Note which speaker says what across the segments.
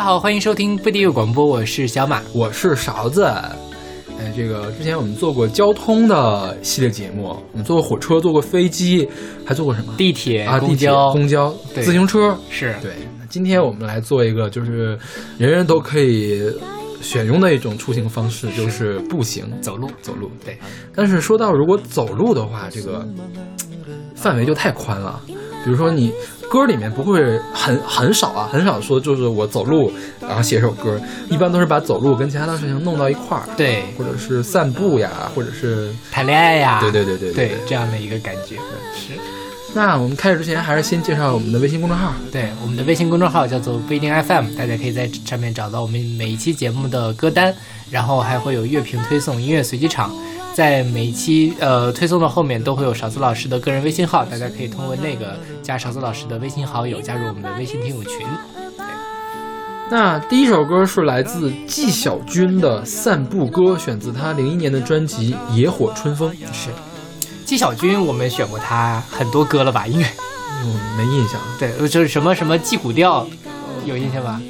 Speaker 1: 家好，欢迎收听不低有广播，我是小马。
Speaker 2: 我是勺子。哎，这个之前我们做过交通的系列节目，我们坐过火车，坐过飞机，还坐过什么？
Speaker 1: 地铁、
Speaker 2: 啊，地
Speaker 1: 交，
Speaker 2: 公交、自行车。
Speaker 1: 是
Speaker 2: 对，今天我们来做一个就是人人都可以选用的一种出行方式，就是步行
Speaker 1: 走路。
Speaker 2: 走路。
Speaker 1: 对，
Speaker 2: 但是说到如果走路的话，这个范围就太宽了。比如说你歌里面不会很很少啊，很少说就是我走路然后写首歌，一般都是把走路跟其他的事情弄到一块儿，
Speaker 1: 对，
Speaker 2: 或者是散步呀，或者是
Speaker 1: 谈恋爱呀，
Speaker 2: 对对对对
Speaker 1: 对
Speaker 2: 对
Speaker 1: 这样的一个感觉。是，
Speaker 2: 那我们开始之前还是先介绍我们的微信公众号。
Speaker 1: 对，我们的微信公众号叫做不一定 FM，大家可以在上面找到我们每一期节目的歌单，然后还会有乐评推送、音乐随机场。在每一期呃推送的后面都会有勺子老师的个人微信号，大家可以通过那个加勺子老师的微信好友，加入我们的微信听友群。
Speaker 2: 那第一首歌是来自纪晓君的《散步歌》，选自他零一年的专辑《野火春风》。
Speaker 1: 是，纪晓君我们选过他很多歌了吧？应该
Speaker 2: 嗯，没印象，
Speaker 1: 对，呃就是什么什么击鼓调，有印象吧？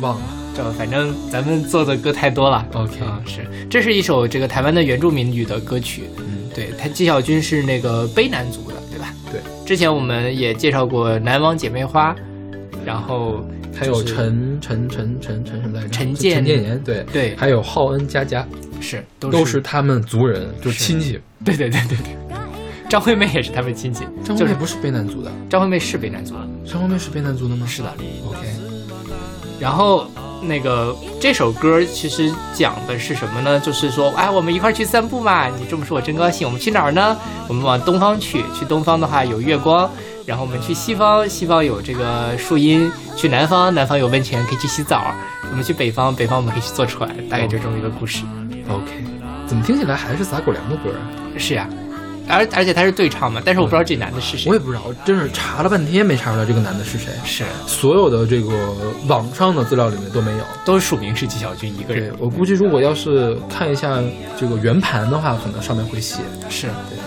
Speaker 2: 忘了。
Speaker 1: 这反正咱们做的歌太多了。
Speaker 2: OK
Speaker 1: 啊，是，这是一首这个台湾的原住民语的歌曲。
Speaker 2: 嗯，
Speaker 1: 对他，纪晓君是那个卑南族的，对吧？
Speaker 2: 对。
Speaker 1: 之前我们也介绍过南王姐妹花，然后
Speaker 2: 还有陈陈陈陈陈什么来着？
Speaker 1: 陈建
Speaker 2: 陈建年，对
Speaker 1: 对
Speaker 2: 还有浩恩佳佳，
Speaker 1: 是都
Speaker 2: 都是他们族人，就是
Speaker 1: 是
Speaker 2: 亲戚。
Speaker 1: 对对对对对。张惠妹也是他们亲戚，就是
Speaker 2: 张惠妹不是卑南族的，
Speaker 1: 张惠妹是卑南族的，
Speaker 2: 张惠妹是卑南族的吗？
Speaker 1: 是的。
Speaker 2: OK，
Speaker 1: 然后那个这首歌其实讲的是什么呢？就是说，哎，我们一块去散步嘛。你这么说，我真高兴。我们去哪儿呢？我们往东方去。去东方的话有月光，然后我们去西方，西方有这个树荫。去南方，南方有温泉，可以去洗澡。我们去北方，北方我们可以去坐船。大概就这么一个故事。
Speaker 2: OK，怎么听起来还是撒狗粮的歌啊？
Speaker 1: 是呀、而而且他是对唱嘛，但是我不知道这男的是谁
Speaker 2: 我。也不知道，真是查了半天没查出来这个男的是谁。
Speaker 1: 是，
Speaker 2: 所有的这个网上的资料里面都没有。
Speaker 1: 都署名是纪晓君一个
Speaker 2: 对
Speaker 1: 人。
Speaker 2: 我估计，如果要是看一下这个圆盘的话，可能上面会写。
Speaker 1: 是，对。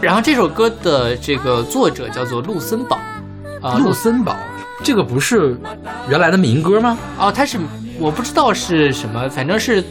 Speaker 1: 然后这首歌的这个作者叫做陆森堡，啊、
Speaker 2: 陆森堡，这个不是原来的民歌吗？
Speaker 1: 哦，他是我不知道是什么，反正是，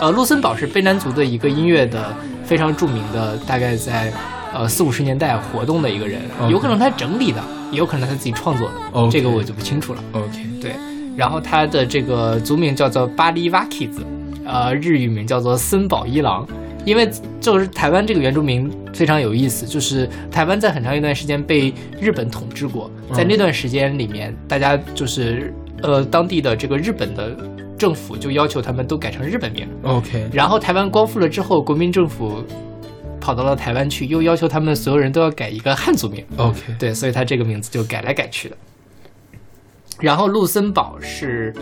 Speaker 1: 呃，陆森堡是卑南族的一个音乐的非常著名的，大概在呃四五十年代活动的一个人有可能他整理的，也有可能他自己创作的这个我就不清楚了。
Speaker 2: OK，
Speaker 1: 对，然后他的这个族名叫做巴里瓦 k 子，呃，日语名叫做森保一郎。因为就是台湾这个原住民非常有意思，就是台湾在很长一段时间被日本统治过，在那段时间里面，大家就是呃当地的这个日本的政府就要求他们都改成日本名
Speaker 2: ，OK，
Speaker 1: 然后台湾光复了之后，国民政府跑到了台湾去，又要求他们所有人都要改一个汉族名
Speaker 2: ，OK，
Speaker 1: 对，所以他这个名字就改来改去的。然后陆森堡是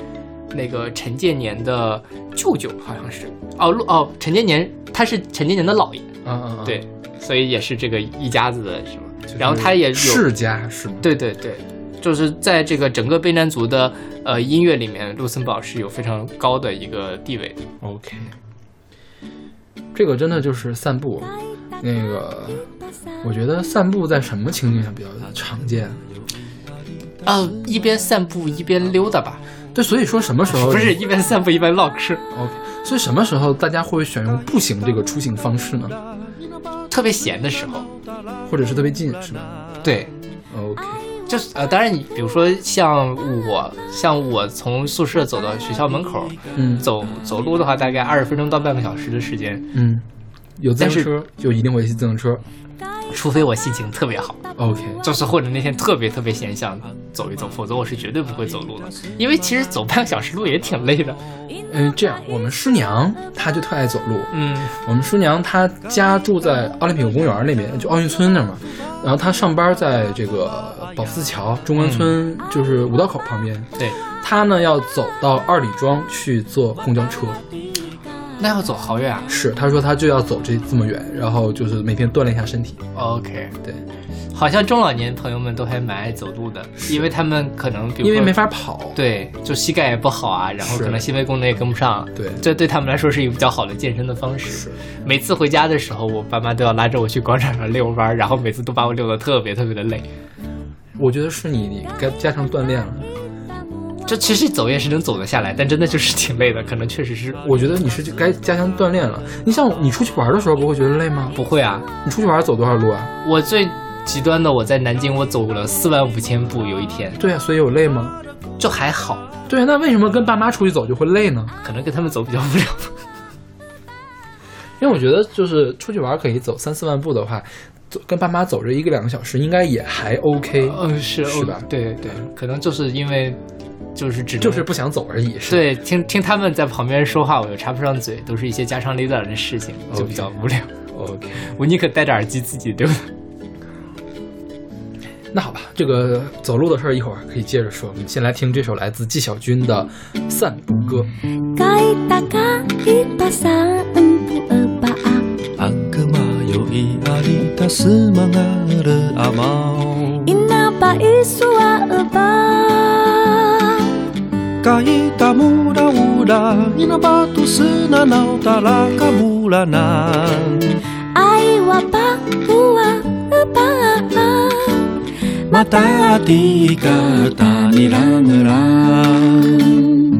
Speaker 1: 那个陈建年的舅舅，好像是。哦，陆哦，陈建年他是陈建年的姥爷，
Speaker 2: 嗯嗯，嗯，
Speaker 1: 对，所以也是这个一家子的是吧？
Speaker 2: 就是
Speaker 1: 然后他也有
Speaker 2: 世家是吗？
Speaker 1: 对对对，就是在这个整个卑南族的呃音乐里面，卢森堡是有非常高的一个地位的。
Speaker 2: OK，这个真的就是散步。那个，我觉得散步在什么情景下比较常见？
Speaker 1: 啊，一边散步一边溜达吧，
Speaker 2: 对，所以说什么时候
Speaker 1: 不是一边散步一边唠嗑
Speaker 2: ，OK？所以什么时候大家会选用步行这个出行方式呢？
Speaker 1: 特别闲的时候。
Speaker 2: 或者是特别近，是吗
Speaker 1: 对
Speaker 2: ，？OK，
Speaker 1: 就是呃，当然你比如说像我，像我从宿舍走到学校门口，
Speaker 2: 嗯
Speaker 1: 走走路的话，大概二十分钟到半个小时的时间，
Speaker 2: 嗯，有自行车就一定会骑自行车。
Speaker 1: 除非我心情特别好
Speaker 2: ，OK，
Speaker 1: 就是或者那天特别特别闲想走一走，否则我是绝对不会走路的，因为其实走半个小时路也挺累的。
Speaker 2: 嗯，这样我们师娘她就特爱走路。
Speaker 1: 嗯，
Speaker 2: 我们师娘她家住在奥林匹克公园那边，就奥运村那儿嘛。然后她上班在这个宝四桥中关村，就是五道口旁边。
Speaker 1: 对，
Speaker 2: 她呢要走到二里庄去坐公交车。
Speaker 1: 那要走好远啊。
Speaker 2: 是，他说他就要走这这么远，然后就是每天锻炼一下身体。
Speaker 1: OK，
Speaker 2: 对，
Speaker 1: 好像中老年朋友们都还蛮爱走路的，因为他们可能比如
Speaker 2: 因为没法跑。
Speaker 1: 对，就膝盖也不好啊，然后可能心肺功能也跟不上，
Speaker 2: 对
Speaker 1: 这对他们来说是一个比较好的健身的方式。
Speaker 2: 是，
Speaker 1: 每次回家的时候，我爸妈都要拉着我去广场上遛弯，然后每次都把我遛得特别特别的累。
Speaker 2: 我觉得是你你该加强锻炼了。
Speaker 1: 这其实走也是能走得下来，但真的就是挺累的，可能确实是
Speaker 2: 我觉得你是该加强锻炼了。你像你出去玩的时候，不会觉得累吗？
Speaker 1: 不会啊。
Speaker 2: 你出去玩走多少路啊？
Speaker 1: 我最极端的，我在南京我走了四万五千步，有一天。
Speaker 2: 对啊，所以有累吗？
Speaker 1: 就还好。
Speaker 2: 对啊，那为什么跟爸妈出去走就会累呢？
Speaker 1: 可能跟他们走比较无聊。
Speaker 2: 因为我觉得就是出去玩可以走三四万步的话，走跟爸妈走着一个两个小时应该也还 OK。
Speaker 1: 嗯，是
Speaker 2: 是吧？
Speaker 1: 对对对，可能就是因为就是只
Speaker 2: 就是不想走而已。是
Speaker 1: 对，听听他们在旁边说话，我又插不上嘴，都是一些家长里短的事情，就比较无聊。
Speaker 2: OK，
Speaker 1: 我宁可戴着耳机自己对吧？
Speaker 2: 那好吧，这个走路的事儿一会儿可以接着说。我们先来听这首来自纪晓君的《散步歌》。
Speaker 3: 가이다 무라우라 이나바투 스나나우 따라가 무라나 아이와 바우와 바아 마타티가 다니라느라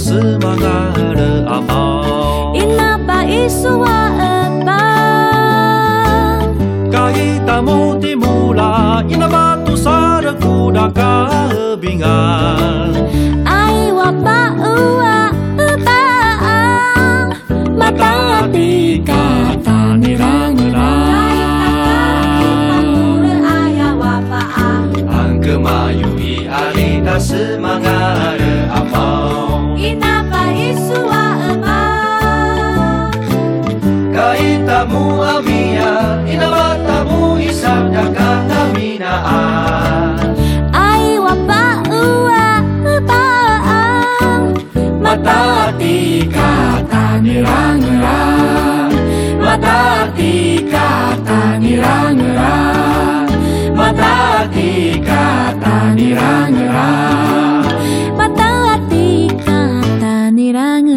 Speaker 3: semangat Inapa isua ebang Kahita mo timula Inapa tu sara kuda kabingan. Ai wapa ua ebang Mata tika ngerang-ngerang Mata tika kata ngerang-ngerang Mata tika kata ngerang-ngerang Mata tika kata
Speaker 2: ngerang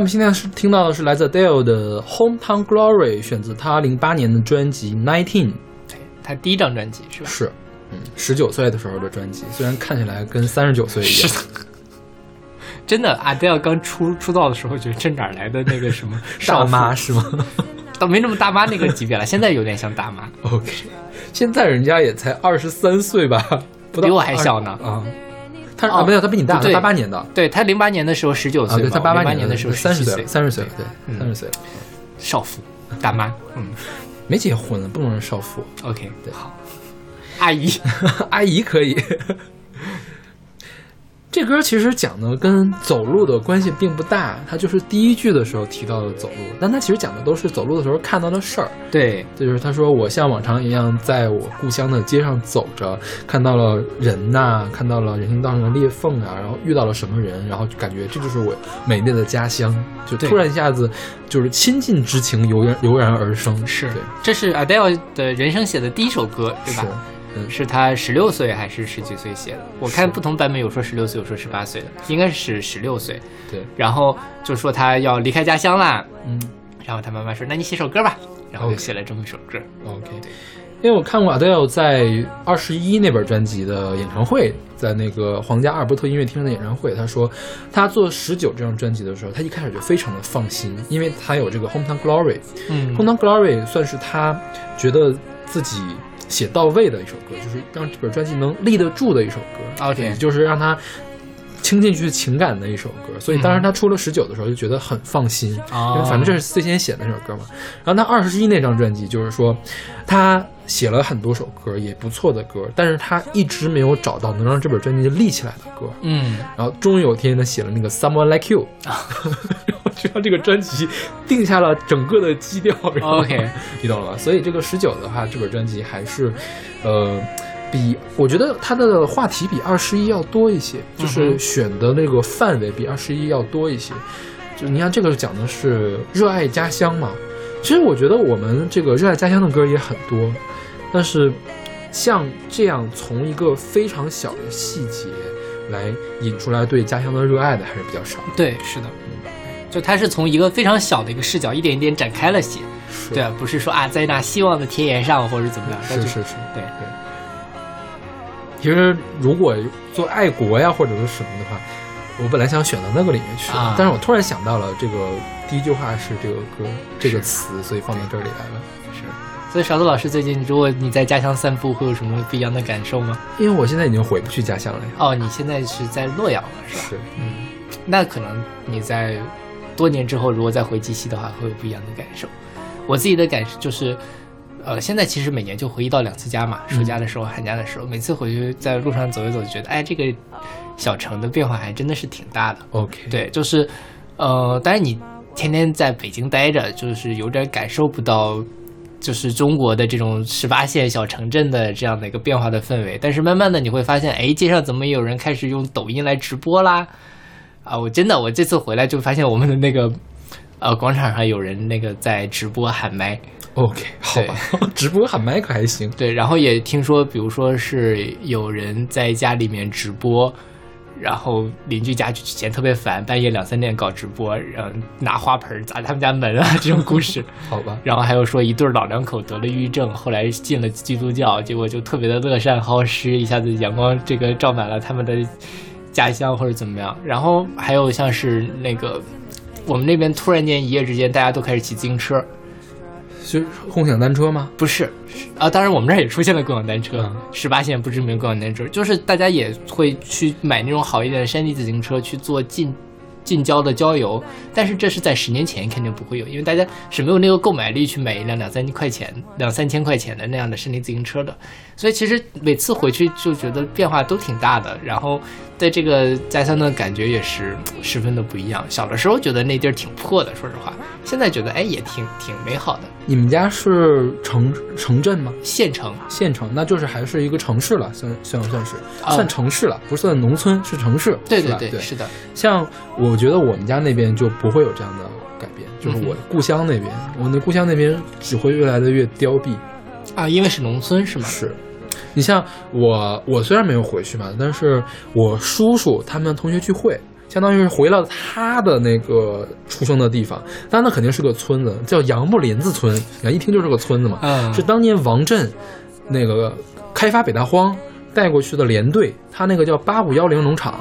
Speaker 2: 我们现在是听到的是来自 Adele 的《Hometown Glory》，选自他零八年的专辑《Nineteen》，
Speaker 1: 对，他第一张专辑是吧？
Speaker 2: 是，嗯，十九岁的时候的专辑，虽然看起来跟三十九岁一样。
Speaker 1: 真的，Adele 刚出出道的时候，觉得这哪来的那个什么
Speaker 2: 大妈是吗？
Speaker 1: 倒没那么大妈那个级别了，现在有点像大妈。
Speaker 2: OK，现在人家也才二十三岁吧，比
Speaker 1: 我还小呢
Speaker 2: 啊。他啊没有，他比你大，八八年的。
Speaker 1: 对他零八年的时候十九岁，
Speaker 2: 他八
Speaker 1: 八年的时候
Speaker 2: 三十岁，三十岁，对，三十岁，
Speaker 1: 少妇，大妈，嗯，
Speaker 2: 没结婚，不能是少妇。
Speaker 1: OK，对，好，阿姨，
Speaker 2: 阿姨可以。这歌其实讲的跟走路的关系并不大，它就是第一句的时候提到的走路，但它其实讲的都是走路的时候看到的事儿。
Speaker 1: 对，
Speaker 2: 这就是他说我像往常一样在我故乡的街上走着，看到了人呐，看到了人行道上的裂缝啊，然后遇到了什么人，然后就感觉这就是我美丽的家乡，就突然一下子就是亲近之情油然油然而生。
Speaker 1: 是，这是 Adele 的人生写的第一首歌，对吧？是他十六岁还是十几岁写的？我看不同版本有说十六岁，有说十八岁的，应该是十六岁。
Speaker 2: 对，
Speaker 1: 然后就说他要离开家乡啦，
Speaker 2: 嗯，
Speaker 1: 然后他妈妈说：“那你写首歌吧。”然后就写了这么一首歌。
Speaker 2: OK，因为我看过 Adele 在二十一那本专辑的演唱会，在那个皇家阿尔伯特音乐厅的演唱会，他说他做十九这张专辑的时候，他一开始就非常的放心，因为他有这个 Hometown Glory，
Speaker 1: 嗯
Speaker 2: ，Hometown Glory 算是他觉得自己写到位的一首歌，就是让这本专辑能立得住的一首歌。
Speaker 1: OK
Speaker 2: 就是让他。倾进去情感的一首歌，所以当时他出了十九的时候就觉得很放心，
Speaker 1: 啊
Speaker 2: 因为反正这是最先写的那首歌嘛。然后他二十一那张专辑，就是说他写了很多首歌，也不错的歌，但是他一直没有找到能让这本专辑立起来的歌。
Speaker 1: 嗯，
Speaker 2: 然后终于有一天，他写了那个《Someone Like You》，就让这个专辑定下了整个的基调。然后
Speaker 1: OK
Speaker 2: 你懂了吧？所以这个十九的话，这本专辑还是，呃。比我觉得它的话题比二十一要多一些，就是选的那个范围比二十一要多一些。就你看这个讲的是热爱家乡嘛，其实我觉得我们这个热爱家乡的歌也很多，但是像这样从一个非常小的细节来引出来对家乡的热爱的还是比较少。
Speaker 1: 对，是的，就他是从一个非常小的一个视角，一点一点展开了写，
Speaker 2: 是
Speaker 1: 对，不是说啊，在那希望的田野上或者怎么样，是
Speaker 2: 是是，
Speaker 1: 对
Speaker 2: 对。其实如果做爱国呀或者是什么的话，我本来想选到那个里面去，
Speaker 1: 啊
Speaker 2: 但是我突然想到了这个第一句话是这个歌这个词，所以放到这里来了。
Speaker 1: 是。所以勺子老师最近，如果你在家乡散步，会有什么不一样的感受吗？
Speaker 2: 因为我现在已经回不去家乡了呀。
Speaker 1: 哦，你现在是在洛阳了，是吧？
Speaker 2: 是，
Speaker 1: 嗯，那可能你在多年之后，如果再回鸡西的话，会有不一样的感受。我自己的感受就是，呃，现在其实每年就回一到两次家嘛，暑假的时候、寒假的时候，每次回去在路上走一走，就觉得，哎，这个小城的变化还真的是挺大的。
Speaker 2: OK，，
Speaker 1: 对，就是，呃，当然你天天在北京待着，就是有点感受不到，就是中国的这种十八线小城镇的这样的一个变化的氛围。但是慢慢的你会发现，哎，街上怎么有人开始用抖音来直播啦？啊，我真的，我这次回来就发现我们的那个，呃，广场上有人那个在直播喊麦。
Speaker 2: OK，好吧，直播喊麦可还行。
Speaker 1: 对，然后也听说，比如说是有人在家里面直播，然后邻居家嫌特别烦，半夜两三点搞直播，然后拿花盆砸他们家门啊，这种故事。
Speaker 2: 好吧，
Speaker 1: 然后还有说一对老两口得了抑郁症，后来进了基督教，结果就特别的乐善好施，一下子阳光这个照满了他们的家乡或者怎么样。然后还有像是那个我们那边突然间一夜之间大家都开始骑自行车，
Speaker 2: 是共享单车吗？
Speaker 1: 不是，啊，当然我们这儿也出现了共享单车
Speaker 2: 嗯，
Speaker 1: 十八线不知名共享单车，就是大家也会去买那种好一点的山地自行车去做近近郊的郊游，但是这是在十年前肯定不会有，因为大家是没有那个购买力去买一辆两三千块钱、两三千块钱的那样的山地自行车的，所以其实每次回去就觉得变化都挺大的，然后在这个家乡的感觉也是十分的不一样。小的时候觉得那地儿挺破的，说实话，现在觉得哎也挺挺美好的。
Speaker 2: 你们家是城城镇吗？
Speaker 1: 县城
Speaker 2: 县城，那就是还是一个城市了，算算算是
Speaker 1: 啊
Speaker 2: 算城市了，不算农村，是城市。
Speaker 1: 对
Speaker 2: 对，
Speaker 1: 对是的，
Speaker 2: 像我觉得我们家那边就不会有这样的改变，就是我故乡那边，我的故乡那边只会越来的越凋敝。
Speaker 1: 啊，因为是农村是吗？
Speaker 2: 是，你像我，我虽然没有回去嘛，但是我叔叔他们同学聚会，相当于是回了他的那个出生的地方，但那肯定是个村子，叫杨木林子村，你看一听就是个村子嘛，
Speaker 1: 嗯。
Speaker 2: 是当年王震那个开发北大荒带过去的连队，他那个叫八五幺零农场，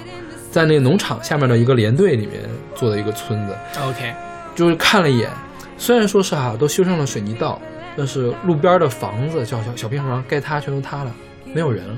Speaker 2: 在那个农场下面的一个连队里面做的一个村子
Speaker 1: ，OK，
Speaker 2: 就是看了一眼，虽然说是哈、都修上了水泥道，但是路边的房子叫小小平房该塌全都塌了，没有人了。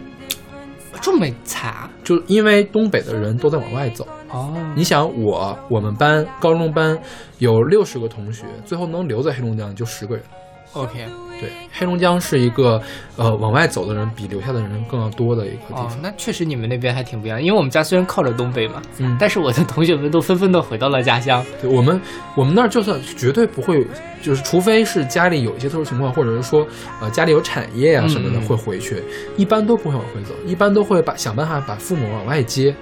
Speaker 1: 这么惨啊
Speaker 2: 就因为东北的人都在往外走，
Speaker 1: 哦，
Speaker 2: 你想我我们班高中班有六十个同学，最后能留在黑龙江就十个人。
Speaker 1: OK，
Speaker 2: 对，黑龙江是一个呃往外走的人比留下的人更要多的一个地
Speaker 1: 哦
Speaker 2: 方。，
Speaker 1: 那确实你们那边还挺不一样，因为我们家虽然靠着东北嘛，
Speaker 2: 嗯，
Speaker 1: 但是我的同学们都纷纷的回到了家乡。
Speaker 2: 对我们我们那儿就算绝对不会，就是除非是家里有一些特殊情况，或者是说呃家里有产业啊什么的
Speaker 1: 嗯
Speaker 2: 会回去，一般都不会往回走，一般都会把想办法把父母往外接。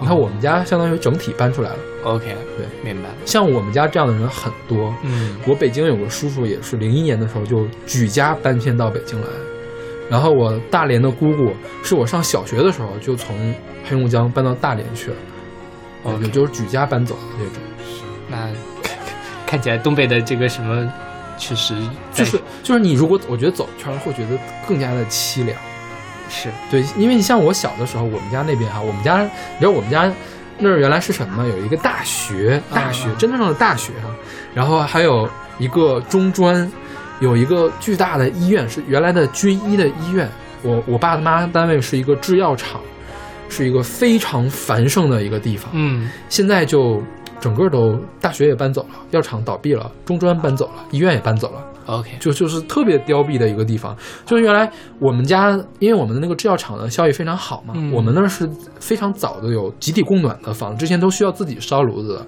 Speaker 2: 你看我们家相当于整体搬出来了
Speaker 1: ，OK，
Speaker 2: 对，
Speaker 1: 明白了。
Speaker 2: 像我们家这样的人很多。
Speaker 1: 嗯，
Speaker 2: 我北京有个叔叔，也是零一年的时候就举家搬迁到北京来，然后我大连的姑姑是我上小学的时候就从黑龙江搬到大连去了，哦，也就是举家搬走的那种。
Speaker 1: 那看起来东北的这个什么，确实
Speaker 2: 就是就是你如果我觉得走一圈会觉得更加的凄凉。
Speaker 1: 是
Speaker 2: 对，因为你像我小的时候，我们家那边哈，我们家你知道我们家那儿原来是什么？有一个大学，大学真正的大学啊，然后还有一个中专，有一个巨大的医院，是原来的军医的医院。我我爸他妈单位是一个制药厂，是一个非常繁盛的一个地方。
Speaker 1: 嗯，
Speaker 2: 现在就整个都大学也搬走了，药厂倒闭了，中专搬走了，医院也搬走了。
Speaker 1: OK，
Speaker 2: 就就是特别凋敝的一个地方。就是原来我们家，因为我们的那个制药厂的效益非常好嘛，我们那是非常早的有集体供暖的房子，之前都需要自己烧炉子的。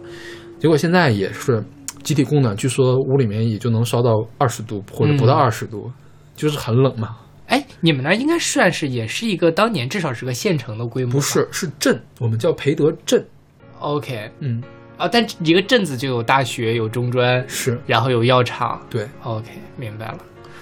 Speaker 2: 结果现在也是集体供暖，据说屋里面也就能烧到二十度或者不到二十度，就是很冷嘛。
Speaker 1: 哎，你们那应该算是也是一个当年至少是个县城的规模，
Speaker 2: 不是是镇，我们叫培德镇。
Speaker 1: OK，
Speaker 2: 嗯。
Speaker 1: 啊，但一个镇子就有大学，有中专，
Speaker 2: 是，
Speaker 1: 然后有药厂，
Speaker 2: 对
Speaker 1: ，OK，明白了。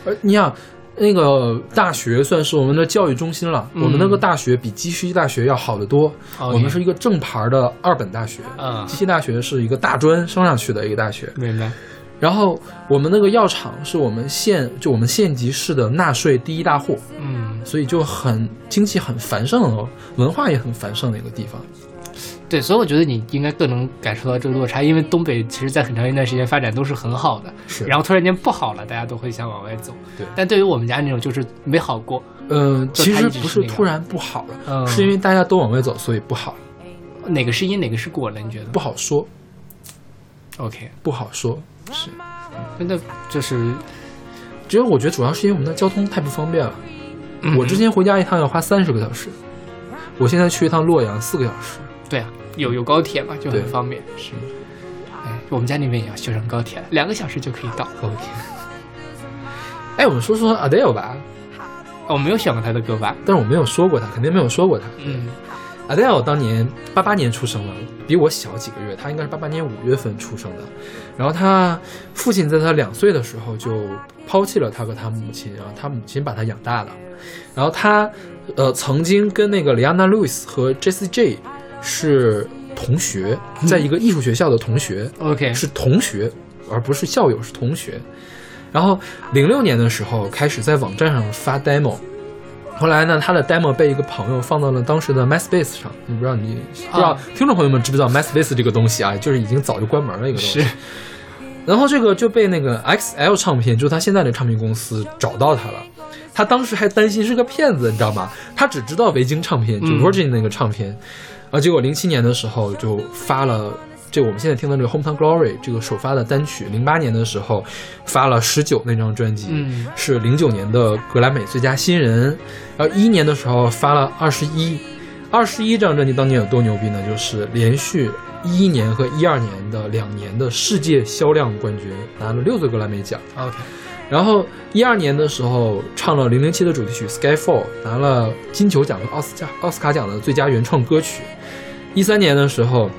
Speaker 2: 呃，你想，那个大学算是我们的教育中心了，我们那个大学比鸡西大学要好得多，我们是一个正牌的二本大学，
Speaker 1: 嗯，
Speaker 2: 鸡西大学是一个大专升上去的一个大学，
Speaker 1: 明白。
Speaker 2: 然后我们那个药厂是我们县，就我们县级市的纳税第一大户，
Speaker 1: 嗯，
Speaker 2: 所以就很经济很繁盛哦，文化也很繁盛的一个地方。
Speaker 1: 对，所以我觉得你应该更能感受到这个落差，因为东北其实在很长一段时间发展都是很好的，
Speaker 2: 是，
Speaker 1: 然后突然间不好了，大家都会想往外走。
Speaker 2: 对，
Speaker 1: 但对于我们家那种就是没好过，
Speaker 2: 嗯，其实不
Speaker 1: 是
Speaker 2: 突然不好了，是因为大家都往外走，所以不好
Speaker 1: 了。哪个是因，哪个是果呢？你觉得？
Speaker 2: 不好说。
Speaker 1: OK，
Speaker 2: 不好说，
Speaker 1: 是，真的就是，
Speaker 2: 只有我觉得主要是因为我们的交通太不方便了。我之前回家一趟要花三十个小时，我现在去一趟洛阳四个小时。
Speaker 1: 对啊。有有高铁嘛，就很方便。是，哎，我们家那边也要修上高铁了，两个小时就可以到。
Speaker 2: 高铁。哎，我们说说 Adele 吧。
Speaker 1: 我没有选过他的歌吧？
Speaker 2: 但是我没有说过他，肯定没有说过他。
Speaker 1: 嗯
Speaker 2: ，Adele 当年八八年出生了，比我小几个月。他应该是八八年五月份出生的。然后他父亲在他两岁的时候就抛弃了他和他母亲，然后他母亲把他养大了。然后他呃曾经跟那个 Liana Lewis 和 Jessie J。是同学，在一个艺术学校的同学
Speaker 1: ，OK，
Speaker 2: 是同学，而不是校友，是同学。然后零六年的时候开始在网站上发 demo，后来呢，他的 demo 被一个朋友放到了当时的 MySpace 上。你不知道你不知道听众朋友们知不知道 MySpace 这个东西啊？就是已经早就关门了一个东西。
Speaker 1: 是。
Speaker 2: 然后这个就被那个 XL 唱片，就是他现在的唱片公司找到他了。他当时还担心是个骗子，你知道吗？他只知道维京唱片，就 Virgin 那个唱片。啊！结果零七年的时候就发了这我们现在听的这个《Hometown Glory》这个首发的单曲。零八年的时候发了十九那张专辑，
Speaker 1: 嗯，
Speaker 2: 是零九年的格莱美最佳新人。然后一一年的时候发了二十一，二十一这张专辑当年有多牛逼呢？就是连续一一年和一二年的两年的世界销量冠军，拿了六座格莱美奖。
Speaker 1: OK。
Speaker 2: 然后一二年的时候唱了《零零七》的主题曲《Skyfall》，拿了金球奖和奥斯卡奥斯卡奖的最佳原创歌曲。一三年的时候，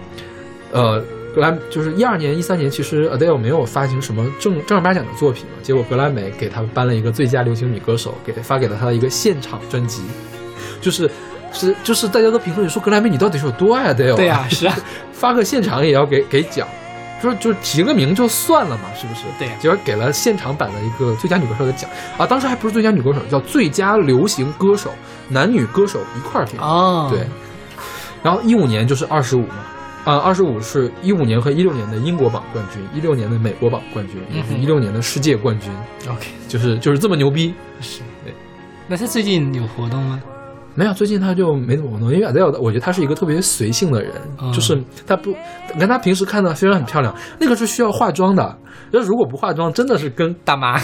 Speaker 2: 呃，格莱就是一二年、一三年，其实 Adele 没有发行什么正正儿八经的作品嘛。结果格莱美给他颁了一个最佳流行女歌手，给发给了他的一个现场专辑，就是是就是大家都评论说格莱美你到底是有多爱 Adele？
Speaker 1: 对呀，是啊，
Speaker 2: 发个现场也要给给奖，说就提个名就算了嘛，是不是？
Speaker 1: 对，
Speaker 2: 结果给了现场版的一个最佳女歌手的奖啊，当时还不是最佳女歌手，叫最佳流行歌手，男女歌手一块儿评
Speaker 1: 哦，
Speaker 2: 对。然后一五年就是二十五嘛，啊，二十五是一五年和一六年的英国榜冠军，一六年的美国榜冠军，一六年的世界冠军。
Speaker 1: OK，
Speaker 2: 就是就是这么牛逼。
Speaker 1: 是，对。那他最近有活动吗？
Speaker 2: 没有，最近他就没怎么活动，因为 Adele，我觉得他是一个特别随性的人，就是他不，你看他平时看的虽然很漂亮，那个是需要化妆的，那如果不化妆，真的是跟
Speaker 1: 大妈。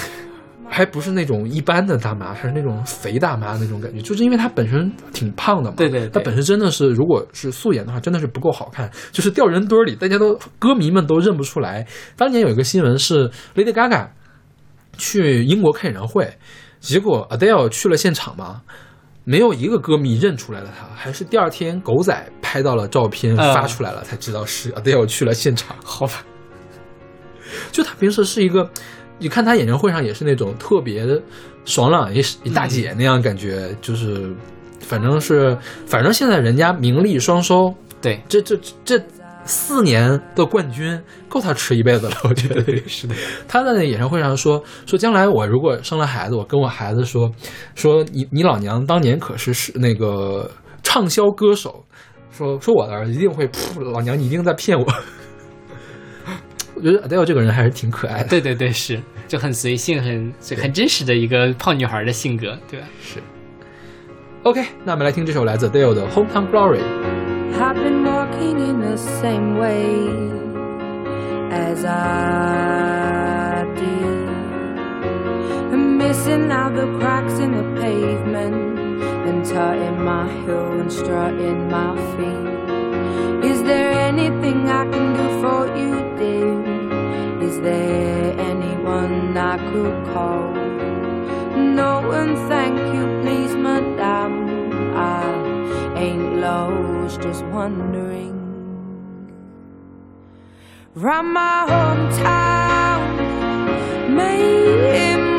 Speaker 2: 还不是那种一般的大妈，还是那种肥大妈那种感觉，就是因为她本身挺胖的嘛。
Speaker 1: 对对，
Speaker 2: 她本身真的是，如果是素颜的话，真的是不够好看，就是掉人堆里，大家都歌迷们都认不出来。当年有一个新闻是 Lady Gaga 去英国开演唱会，结果 Adele 去了现场嘛，没有一个歌迷认出来了她，还是第二天狗仔拍到了照片发出来了，才知道是 Adele 去了现场。
Speaker 1: 好吧，
Speaker 2: 就她平时是一个。你看他演唱会上也是那种特别爽朗一一大姐那样感觉，就是反正是反正现在人家名利双收，
Speaker 1: 对，
Speaker 2: 这这这四年的冠军够他吃一辈子了，我觉得
Speaker 1: 是的。
Speaker 2: 他在那演唱会上说说，将来我如果生了孩子，我跟我孩子说说你你老娘当年可是是那个畅销歌手，说说我的儿子一定会，老娘你一定在骗我。我觉得 Adele 这个人还是挺可爱的。
Speaker 1: 对对对，是就很随性，很很真实的一个胖女孩的性格，对吧？
Speaker 2: 是。OK，那我们来听这首来自 Adele 的《Hometown Glory》。
Speaker 4: I've been walking in the same way as I did. Missing out the cracks in the pavement and tutting my heel and strutting my feet. Is there anything I can do for you, dear? Is there anyone I could call? No, one, thank you, please, madame. I ain't lost, just wondering. Round my hometown, memories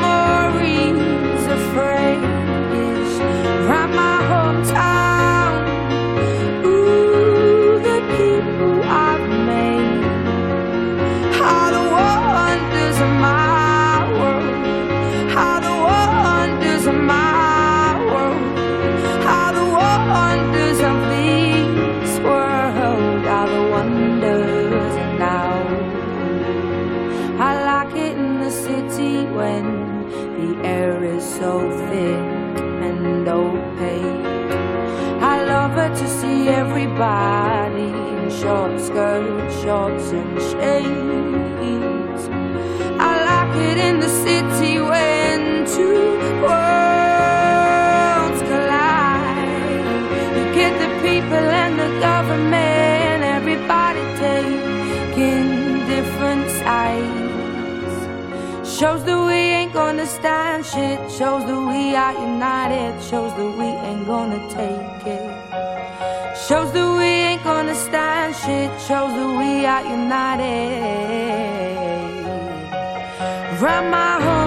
Speaker 4: everybody in short skirts, shorts, and shades. I like it in the city when two worlds collide. You get the people and the government, everybody taking different sides. Shows ain't gonna stand shit. Shows that we are united. Shows that we ain't gonna take it. Shows that we ain't gonna stand shit. Shows that we are united. Round my hometown,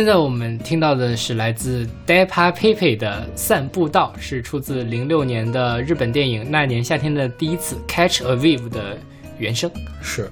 Speaker 1: 现在我们听到的是来自 Depa Pepe 的《散步道》，是出自零六年的日本电影《那年夏天的第一次》Catch a Wave 的原声。
Speaker 2: 是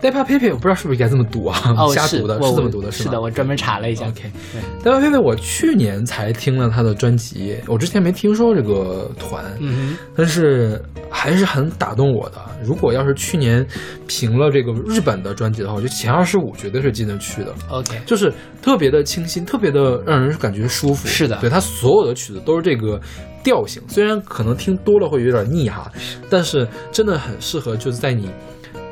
Speaker 2: d e p a Pepe，我不知道是不是应该这么读啊？
Speaker 1: 哦，
Speaker 2: 瞎读的，
Speaker 1: 我
Speaker 2: 是这么读的，吗
Speaker 1: 是的，我专门查了一下。
Speaker 2: OK，d e p a Pepe，我去年才听了他的专辑，我之前没听说这个团，
Speaker 1: 嗯
Speaker 2: 但是还是很打动我的。如果要是去年评了这个日本的专辑的话，我觉得前二十五绝对是进得去的。
Speaker 1: ，OK，
Speaker 2: 就是特别的清新，特别的让人感觉舒服。
Speaker 1: 是的
Speaker 2: 对他所有的曲子都是这个调性，虽然可能听多了会有点腻哈，但是真的很适合就是在你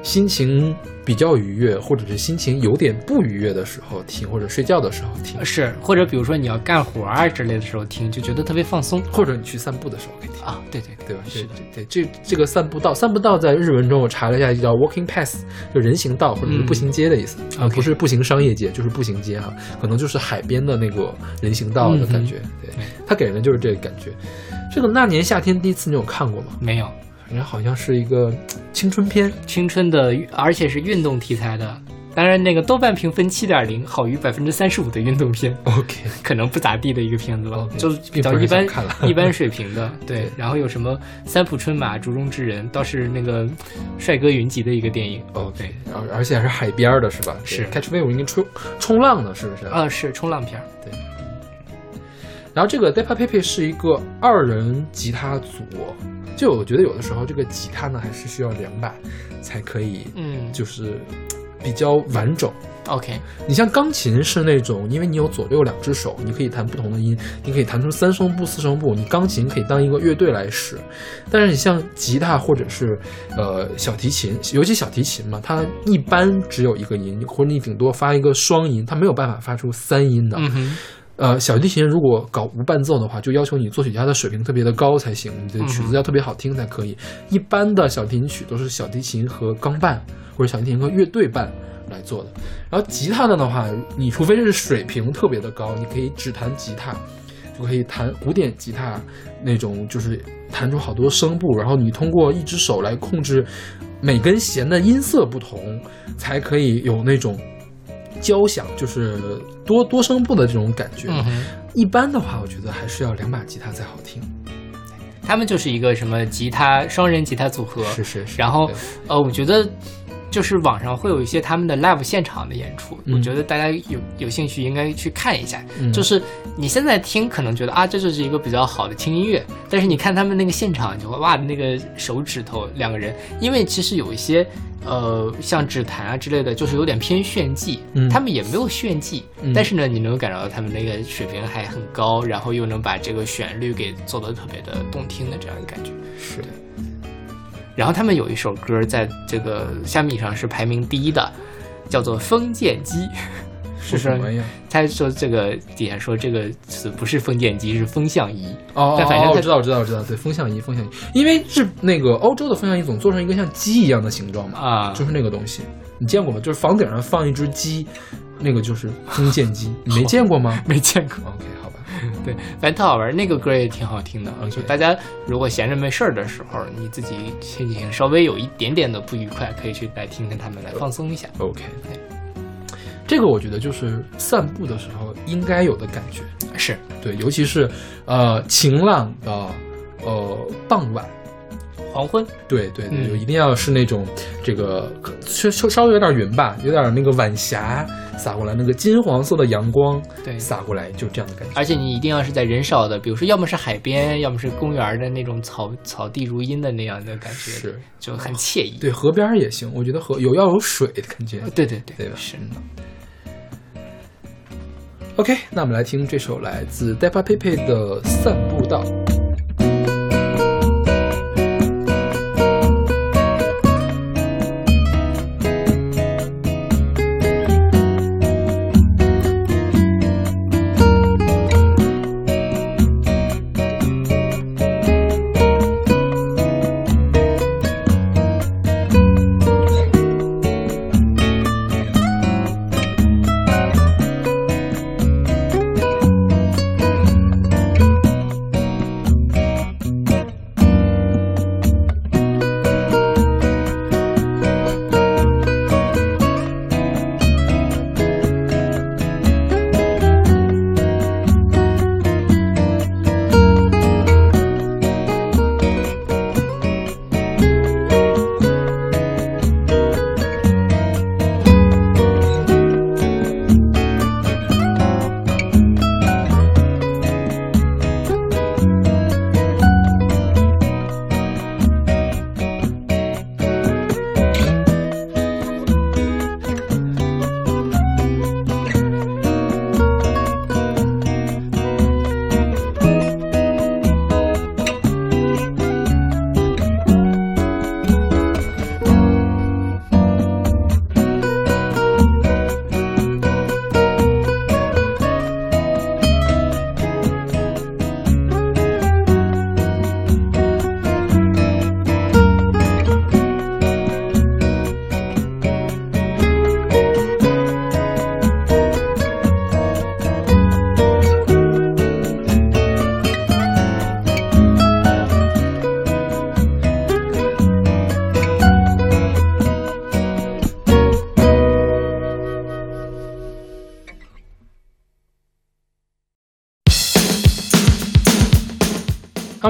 Speaker 2: 心情比较愉悦，或者是心情有点不愉悦的时候听，或者睡觉的时候听，
Speaker 1: 是，或者比如说你要干活啊之类的时候听，就觉得特别放松。
Speaker 2: 或者你去散步的时候可以听。
Speaker 1: 啊，对对
Speaker 2: 对吧？
Speaker 1: 是的，
Speaker 2: 对对，这这个散步道，散步道在日文中我查了一下，叫 walking path，就人行道或者是步行街的意思，啊不是步行商业街，就是步行街啊，可能就是海边的那个人行道的感觉。对
Speaker 1: 对，
Speaker 2: 它给人的就是这个感觉。这个那年夏天第一次你有看过吗？
Speaker 1: 没有
Speaker 2: 反正好像是一个青春片。
Speaker 1: 青春的，而且是运动题材的。当然，那个豆瓣评分七点零，好于百分之三十五的运动片
Speaker 2: ，OK，
Speaker 1: 可能不咋地的一个片子
Speaker 2: 吧
Speaker 1: 就是比较一般 一般水平的。对，然后有什么三浦春马、竹中之人，倒是那个帅哥云集的一个电影。
Speaker 2: OK，而而且还是海边儿的是吧？
Speaker 1: 是
Speaker 2: catch wave 应该冲冲浪的，是不是？
Speaker 1: 啊，是冲浪片儿。
Speaker 2: 然后这个 Depa Pepe 是一个二人吉他组，就我觉得有的时候这个吉他呢还是需要两把才可以，
Speaker 1: 嗯
Speaker 2: 就是比较完整。
Speaker 1: ，OK，
Speaker 2: 你像钢琴是那种，因为你有左右两只手，你可以弹不同的音，你可以弹出三声部、四声部，你钢琴可以当一个乐队来使。但是你像吉他或者是呃小提琴，尤其小提琴嘛，它一般只有一个音，或者你顶多发一个双音，它没有办法发出三音的。呃，小提琴如果搞无伴奏的话，就要求你作曲家的水平特别的高才行，你的曲子要特别好听才可以。一般的小提琴曲都是小提琴和钢伴，或者小提琴和乐队伴来做的。然后吉他的的话，你除非是水平特别的高，你可以只弹吉他，就可以弹古典吉他那种，就是弹出好多声部，然后你通过一只手来控制每根弦的音色不同，才可以有那种交响，就是多多声部的这种感觉。
Speaker 1: 嗯哼，
Speaker 2: 一般的话，我觉得还是要两把吉他才好听。
Speaker 1: 他们就是一个什么吉他双人吉他组合。
Speaker 2: 是是是。
Speaker 1: 然后呃，我觉得就是网上会有一些他们的 live 现场的演出，
Speaker 2: 嗯
Speaker 1: 我觉得大家有有兴趣应该去看一下。
Speaker 2: 嗯
Speaker 1: 就是你现在听可能觉得啊，这就是一个比较好的轻音乐，但是你看他们那个现场，你就会哇，那个手指头两个人，因为其实有一些。呃，像指弹啊之类的，就是有点偏炫技，
Speaker 2: 嗯
Speaker 1: 他们也没有炫技，
Speaker 2: 嗯
Speaker 1: 但是呢，你能感受到他们那个水平还很高，然后又能把这个旋律给做得特别的动听的这样一个感觉。
Speaker 2: 是
Speaker 1: 然后他们有一首歌在这个虾米上是排名第一的，叫做《封建鸡》。
Speaker 2: 是什么呀？
Speaker 1: 他说这个底下说这个词不是封建机，是风向仪。
Speaker 2: 哦，
Speaker 1: 但反正
Speaker 2: 我知道，我知道，我知道，对，风向仪，风向仪，因为是那个欧洲的风向仪总做成一个像鸡一样的形状嘛，
Speaker 1: 啊
Speaker 2: 就是那个东西，你见过吗？就是房顶上放一只鸡，那个就是封建鸡，你没见过吗
Speaker 1: 没见过
Speaker 2: ，？OK，
Speaker 1: 对，反正特好玩。那个歌也挺好听的就大家如果闲着没事儿的时候，你自己心情稍微有一点点的不愉快，可以去来听听他们，来放松一下。
Speaker 2: OK，这个我觉得就是散步的时候应该有的感觉，
Speaker 1: 是，
Speaker 2: 对，尤其是呃晴朗的呃傍晚。
Speaker 1: 黄昏，
Speaker 2: 对对对，
Speaker 1: 嗯
Speaker 2: 就一定要是那种这个可稍稍稍微有点云吧，有点那个晚霞洒过来，那个金黄色的阳光
Speaker 1: 对
Speaker 2: 洒过来，就这样的感觉。
Speaker 1: 而且你一定要是在人少的，比如说要么是海边，要么是公园的那种草草地如茵的那样的感觉，
Speaker 2: 是，
Speaker 1: 就很惬意。
Speaker 2: 对，河边儿也行，我觉得河有要有水的感觉。
Speaker 1: 对对对
Speaker 2: 对吧
Speaker 1: 是。
Speaker 2: OK，那我们来听这首来自 Depa Pepe 的《散步道》。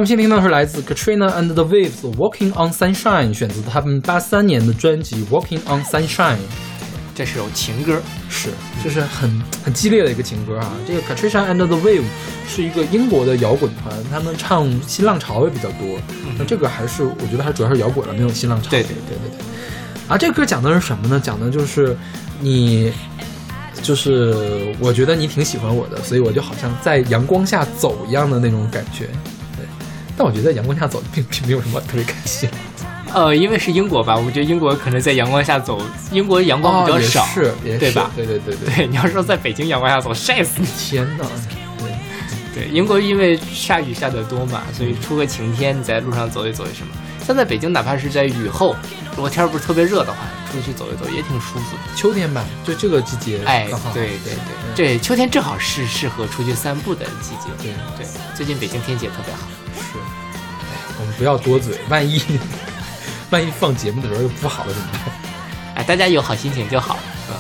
Speaker 2: 们先听到是来自 Katrina and the Waves Walking on Sunshine，选择他们八三年的专辑 Walking on Sunshine。
Speaker 1: 这是首情歌，
Speaker 2: 是，就是很很激烈的一个情歌啊。这个 Katrina and the Waves 是一个英国的摇滚团，他们唱新浪潮也比较多。那这个还是我觉得还主要是摇滚了，没有新浪潮。
Speaker 1: 对对对
Speaker 2: 对对。啊，这个歌讲的是什么呢？讲的就是你，就是我觉得你挺喜欢我的，所以我就好像在阳光下走一样的那种感觉。对，但我觉得在阳光下走并并没有什么特别开心。
Speaker 1: 呃，因为是英国吧，我觉得英国可能在阳光下走，英国阳光比较少，
Speaker 2: 是，
Speaker 1: 对吧？
Speaker 2: 对对对
Speaker 1: 对。对，你要说在北京阳光下走，晒死你！
Speaker 2: 天哪！对
Speaker 1: 对，英国因为下雨下的多嘛，所以出个晴天，你在路上走一走也，什么？像在北京，哪怕是在雨后，如果天不是特别热的话，出去走一走也挺舒服的。
Speaker 2: 秋天吧，就这个季节，
Speaker 1: 哎，对对对对，秋天正好是适合出去散步的季节。
Speaker 2: 对
Speaker 1: 对，最近北京天气也特别好。
Speaker 2: 是，我们不要多嘴，万一。万一放节目的时候又不好了怎么办？
Speaker 1: 哎，大家有好心情就好。
Speaker 2: 嗯，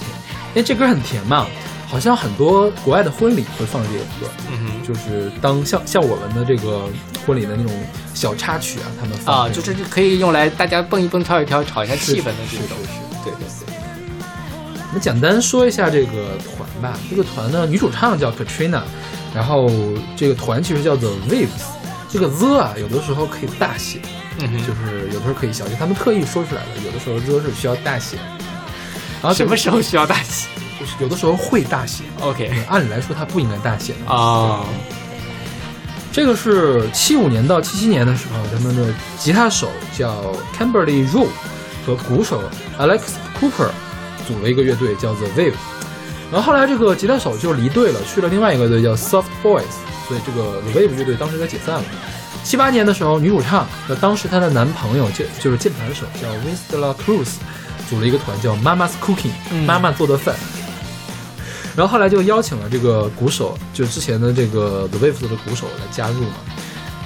Speaker 2: 因为这歌很甜嘛，好像很多国外的婚礼会放这个歌。
Speaker 1: 嗯哼，
Speaker 2: 就是当像像我们的这个婚礼的那种小插曲啊，他们放
Speaker 1: 啊，就是可以用来大家蹦一蹦、跳一跳、炒一下气氛的
Speaker 2: 这种。
Speaker 1: 是是是，对对对。
Speaker 2: 我们简单说一下这个团吧。这个团呢，女主唱叫 Katrina，然后这个团其实叫做 Waves。这个 the 啊，有的时候可以大写。
Speaker 1: 嗯，
Speaker 2: 就是有的时候可以小写，他们特意说出来的。有的时候 the 是需要大写，然后
Speaker 1: 什么时候需要大写？
Speaker 2: 就是有的时候会大写。
Speaker 1: OK，
Speaker 2: 按理来说它不应该大写
Speaker 1: 啊。
Speaker 2: 这个是七五年到七七年的时候，他们的吉他手叫 c a m b e r l y Rowe 和鼓手 Alex Cooper 组了一个乐队叫做 Wave。然后后来这个吉他手就离队了，去了另外一个队叫 Soft Boys，所以这个 The Wave 乐队当时就解散了。七八年的时候，女主唱那当时她的男朋友就就是键盘手叫 w i n s t l a Cruz，组了一个团叫 Mama's Cooking，妈妈做的饭。然后后来就邀请了这个鼓手，就之前的这个 The Waves 的鼓手来加入嘛。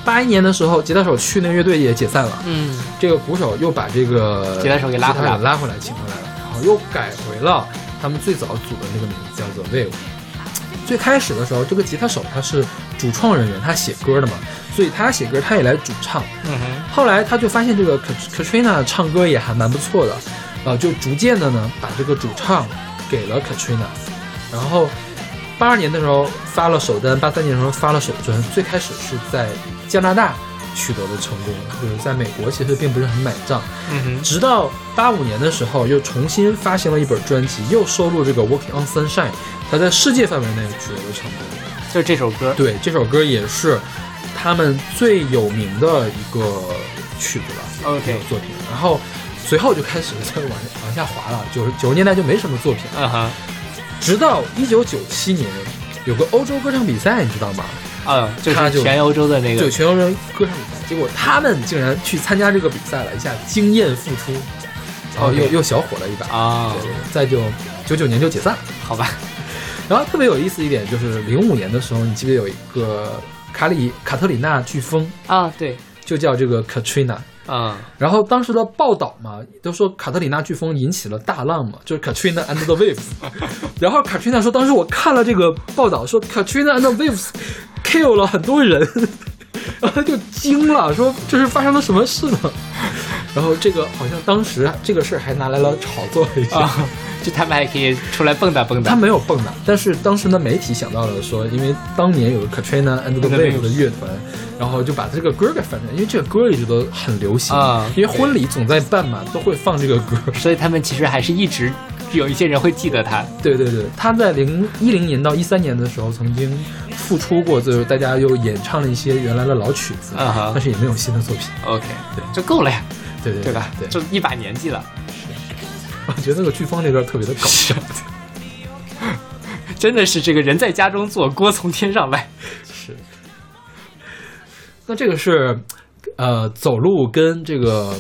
Speaker 2: 八一年的时候，吉他手去那个乐队也解散了，
Speaker 1: 嗯，
Speaker 2: 这个鼓手又把这个
Speaker 1: 吉他手给拉回来，
Speaker 2: 拉回来，请回来了，然后又改回了他们最早组的那个名字，叫做 Wave。最开始的时候，这个吉他手他是主创人员，他写歌的嘛。所以他写歌，他也来主唱。
Speaker 1: 嗯哼。
Speaker 2: 后来他就发现这个 Katrina 唱歌也还蛮不错的，呃，就逐渐的呢把这个主唱给了 Katrina。然后八二年的时候发了首单，八三年的时候发了首专。最开始是在加拿大取得了成功，就是在美国其实并不是很买账。
Speaker 1: 嗯哼。
Speaker 2: 直到八五年的时候又重新发行了一本专辑，又收录这个 Walking on Sunshine，他在世界范围内取得了成功。
Speaker 1: 就这首歌。
Speaker 2: 对，这首歌也是。他们最有名的一个曲子了
Speaker 1: ，OK
Speaker 2: 作品，然后随后就开始在往往下滑了，九十九十年代就没什么作品
Speaker 1: 了，啊哈，
Speaker 2: 直到一九九七年有个欧洲歌唱比赛，你知道吗？
Speaker 1: 嗯，就是全欧洲的那个，
Speaker 2: 就全欧洲歌唱比赛，结果他们竟然去参加这个比赛了，一下惊艳复出，然后又又小火了一把
Speaker 1: 啊，
Speaker 2: 对对，再就九九年就解散了，
Speaker 1: 好吧。
Speaker 2: 然后特别有意思一点就是零五年的时候，你记得有一个。卡里卡特里娜飓风
Speaker 1: 啊，对，
Speaker 2: 就叫这个 Katrina
Speaker 1: 啊。
Speaker 2: 然后当时的报道嘛，都说卡特里娜飓风引起了大浪嘛，就是 Katrina and the waves。然后 Katrina 说，当时我看了这个报道，说 Katrina and the waves kill 了很多人，然后他就惊了，说这是发生了什么事呢？然后这个好像当时这个事儿还拿来了炒作一下。
Speaker 1: 就他们还可以出来蹦跶蹦跶，
Speaker 2: 他没有蹦跶，但是当时的媒体想到了说，因为当年有个 Katrina and the Waves 的乐团，然后就把这个歌给翻出来，因为这个歌一直都很流行
Speaker 1: 啊，
Speaker 2: 因为婚礼总在办嘛，都会放这个歌，
Speaker 1: 所以他们其实还是一直有一些人会记得他。
Speaker 2: 对对对，他在零一零年到一三年的时候曾经复出过，就是大家又演唱了一些原来的老曲子，但是也没有新的作品。
Speaker 1: OK，
Speaker 2: 对，
Speaker 1: 就够了呀，
Speaker 2: 对对
Speaker 1: 对吧？
Speaker 2: 对，
Speaker 1: 就一把年纪了。
Speaker 2: 我觉得那个飓风那段特别的搞笑，
Speaker 1: 真的是这个人在家中坐，锅从天上来。
Speaker 2: 是。那这个是，呃，走路跟这个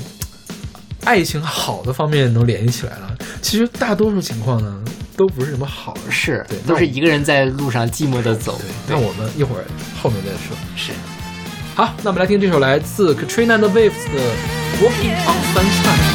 Speaker 2: 爱情好的方面能联系起来了。其实大多数情况呢，都不是什么好
Speaker 1: 事，
Speaker 2: 对，
Speaker 1: 都是一个人在路上寂寞的走。
Speaker 2: 那我们一会儿后面再说。
Speaker 1: 是。
Speaker 2: 好，那我们来听这首来自 Katrina and Waves 的《Walking on Sunshine》。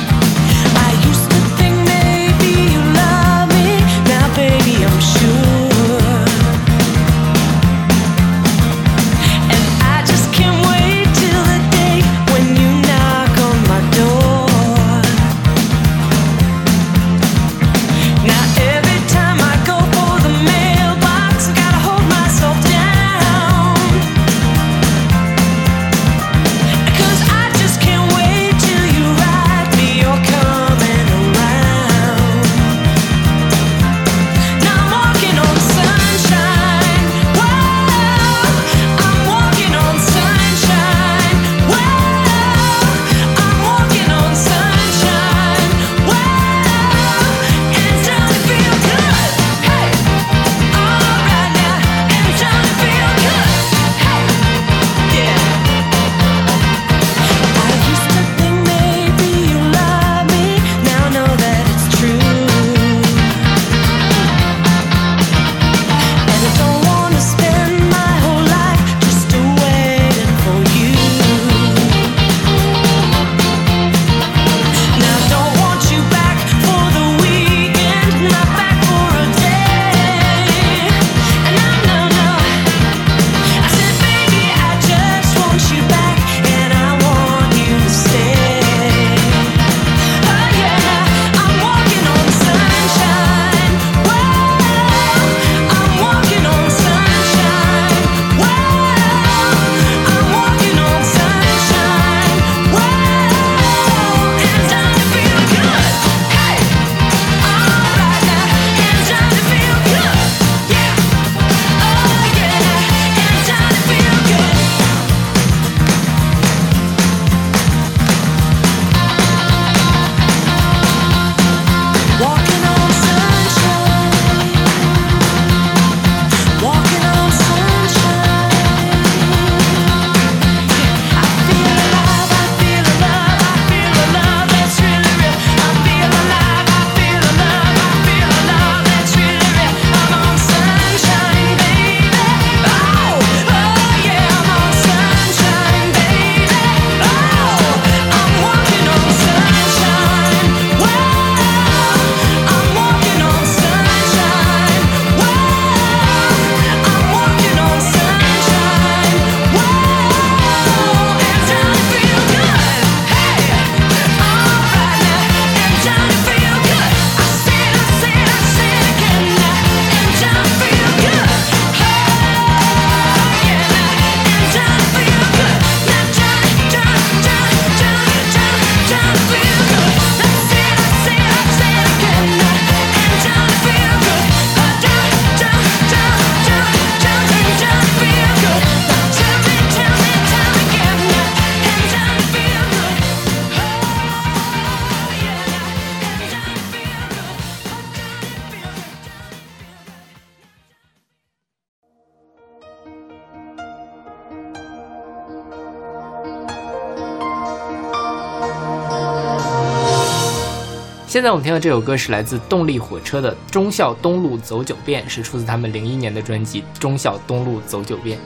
Speaker 1: 现在我们听到这首歌是来自动力火车的《忠孝东路走九遍》，是出自他们零一年的专辑《忠孝东路走九遍》。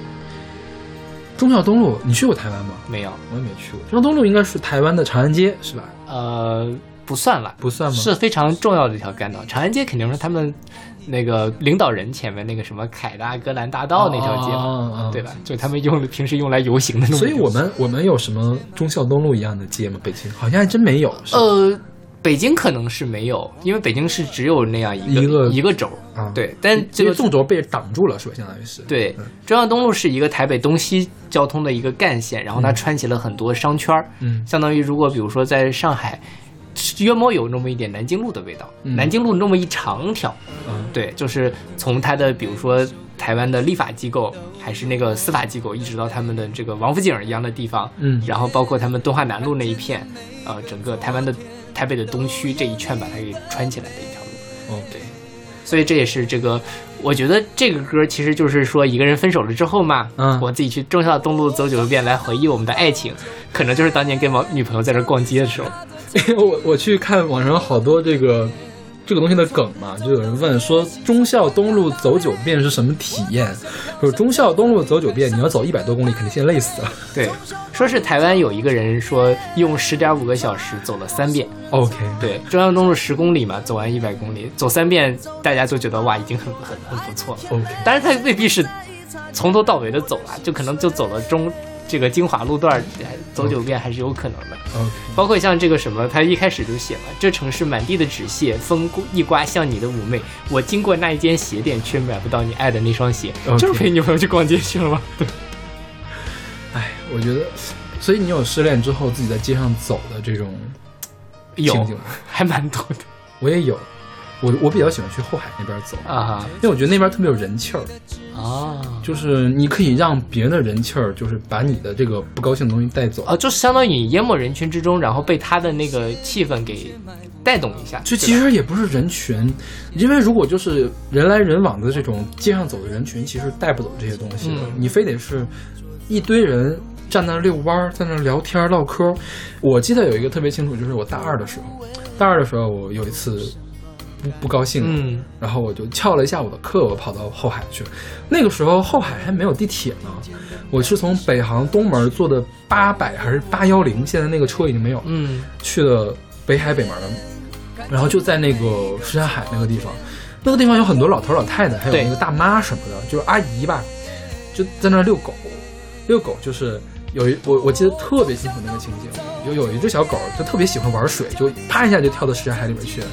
Speaker 2: 忠孝东路，你去过台湾吗？
Speaker 1: 没有，
Speaker 2: 我也没去过。忠孝东路应该是台湾的长安街，是吧？
Speaker 1: 呃，不算了，
Speaker 2: 不算吗？
Speaker 1: 是非常重要的一条干道。长安街肯定是他们那个领导人前面那个什么凯达格兰大道那条街嘛，
Speaker 2: 哦
Speaker 1: 对吧？就他们用平时用来游行的那种。
Speaker 2: 所以我们我们有什么忠孝东路一样的街吗？北京好像还真没有。是
Speaker 1: 呃，北京可能是没有，因为北京是只有那样一个
Speaker 2: 一个
Speaker 1: 轴。
Speaker 2: 啊，
Speaker 1: 对，但这个
Speaker 2: 纵轴被挡住了，是吧？相当于是。
Speaker 1: 对
Speaker 2: 嗯，
Speaker 1: 中央东路是一个台北东西交通的一个干线，然后它穿起了很多商圈儿，
Speaker 2: 嗯
Speaker 1: 相当于如果比如说在上海，约莫有那么一点南京路的味道。
Speaker 2: 嗯
Speaker 1: 南京路那么一长条，
Speaker 2: 嗯
Speaker 1: 对，就是从它的比如说台湾的立法机构，还是那个司法机构，一直到他们的这个王府井一样的地方，
Speaker 2: 嗯
Speaker 1: 然后包括他们敦化南路那一片，呃，整个台湾的台北的东区这一圈把它给穿起来的一条路。
Speaker 2: 哦，
Speaker 1: 对，所以这也是这个，我觉得这个歌其实就是说一个人分手了之后嘛，
Speaker 2: 嗯
Speaker 1: 我自己去忠孝东路走九遍来回忆我们的爱情，可能就是当年跟我女朋友在这逛街的时候。
Speaker 2: 我我去看网上好多这个这个东西的梗嘛，就有人问说忠孝东路走九遍是什么体验？说忠孝东路走九遍，你要走一百多公里，肯定先累死了。
Speaker 1: 对，说是台湾有一个人说用十点五个小时走了三遍
Speaker 2: ，OK，
Speaker 1: 对，中央东路十公里嘛，走完一百公里，走三遍，大家就觉得哇，已经很很很不错了。
Speaker 2: OK，
Speaker 1: 当然，他未必是从头到尾的走啊，就可能就走了中这个精华路段，走九遍还是有可能的。包括像这个什么，他一开始就写了：“这城市满地的纸屑，风一刮像你的妩媚。我经过那一间鞋店，却买不到你爱的那双鞋。就是陪女朋友去逛街去了吗？对，
Speaker 2: 哎，我觉得，所以你有失恋之后自己在街上走的这种
Speaker 1: 有
Speaker 2: 情景吗？
Speaker 1: 还蛮多的
Speaker 2: 我也有，我我比较喜欢去后海那边走，
Speaker 1: 啊
Speaker 2: 因为我觉得那边特别有人气儿，
Speaker 1: 啊
Speaker 2: 就是你可以让别人的人气儿，就是把你的这个不高兴的东西带走。
Speaker 1: 啊！就是相当于你淹没人群之中，然后被他的那个气氛给带动一下。
Speaker 2: 这其实也不是人群，因为如果就是人来人往的这种街上走的人群，其实带不走这些东西的。
Speaker 1: 嗯
Speaker 2: 你非得是一堆人站那儿遛弯儿，在那儿聊天儿唠嗑儿。我记得有一个特别清楚，就是我大二的时候，大二的时候我有一次不不高兴，
Speaker 1: 嗯。
Speaker 2: 然后我就翘了一下午的课，我跑到后海去。了。那个时候后海还没有地铁呢，我是从北航东门坐的八百还是八幺零，现在那个车已经没有了。
Speaker 1: 嗯。
Speaker 2: 去了北海北门，然后就在那个什刹海那个地方，那个地方有很多老头老太太，还有那个大妈什么的，就是阿姨吧，就在那遛狗，遛狗就是有一我我记得特别清楚那个情景，有有一只小狗就特别喜欢玩水，就啪一下就跳到什刹海里面去了，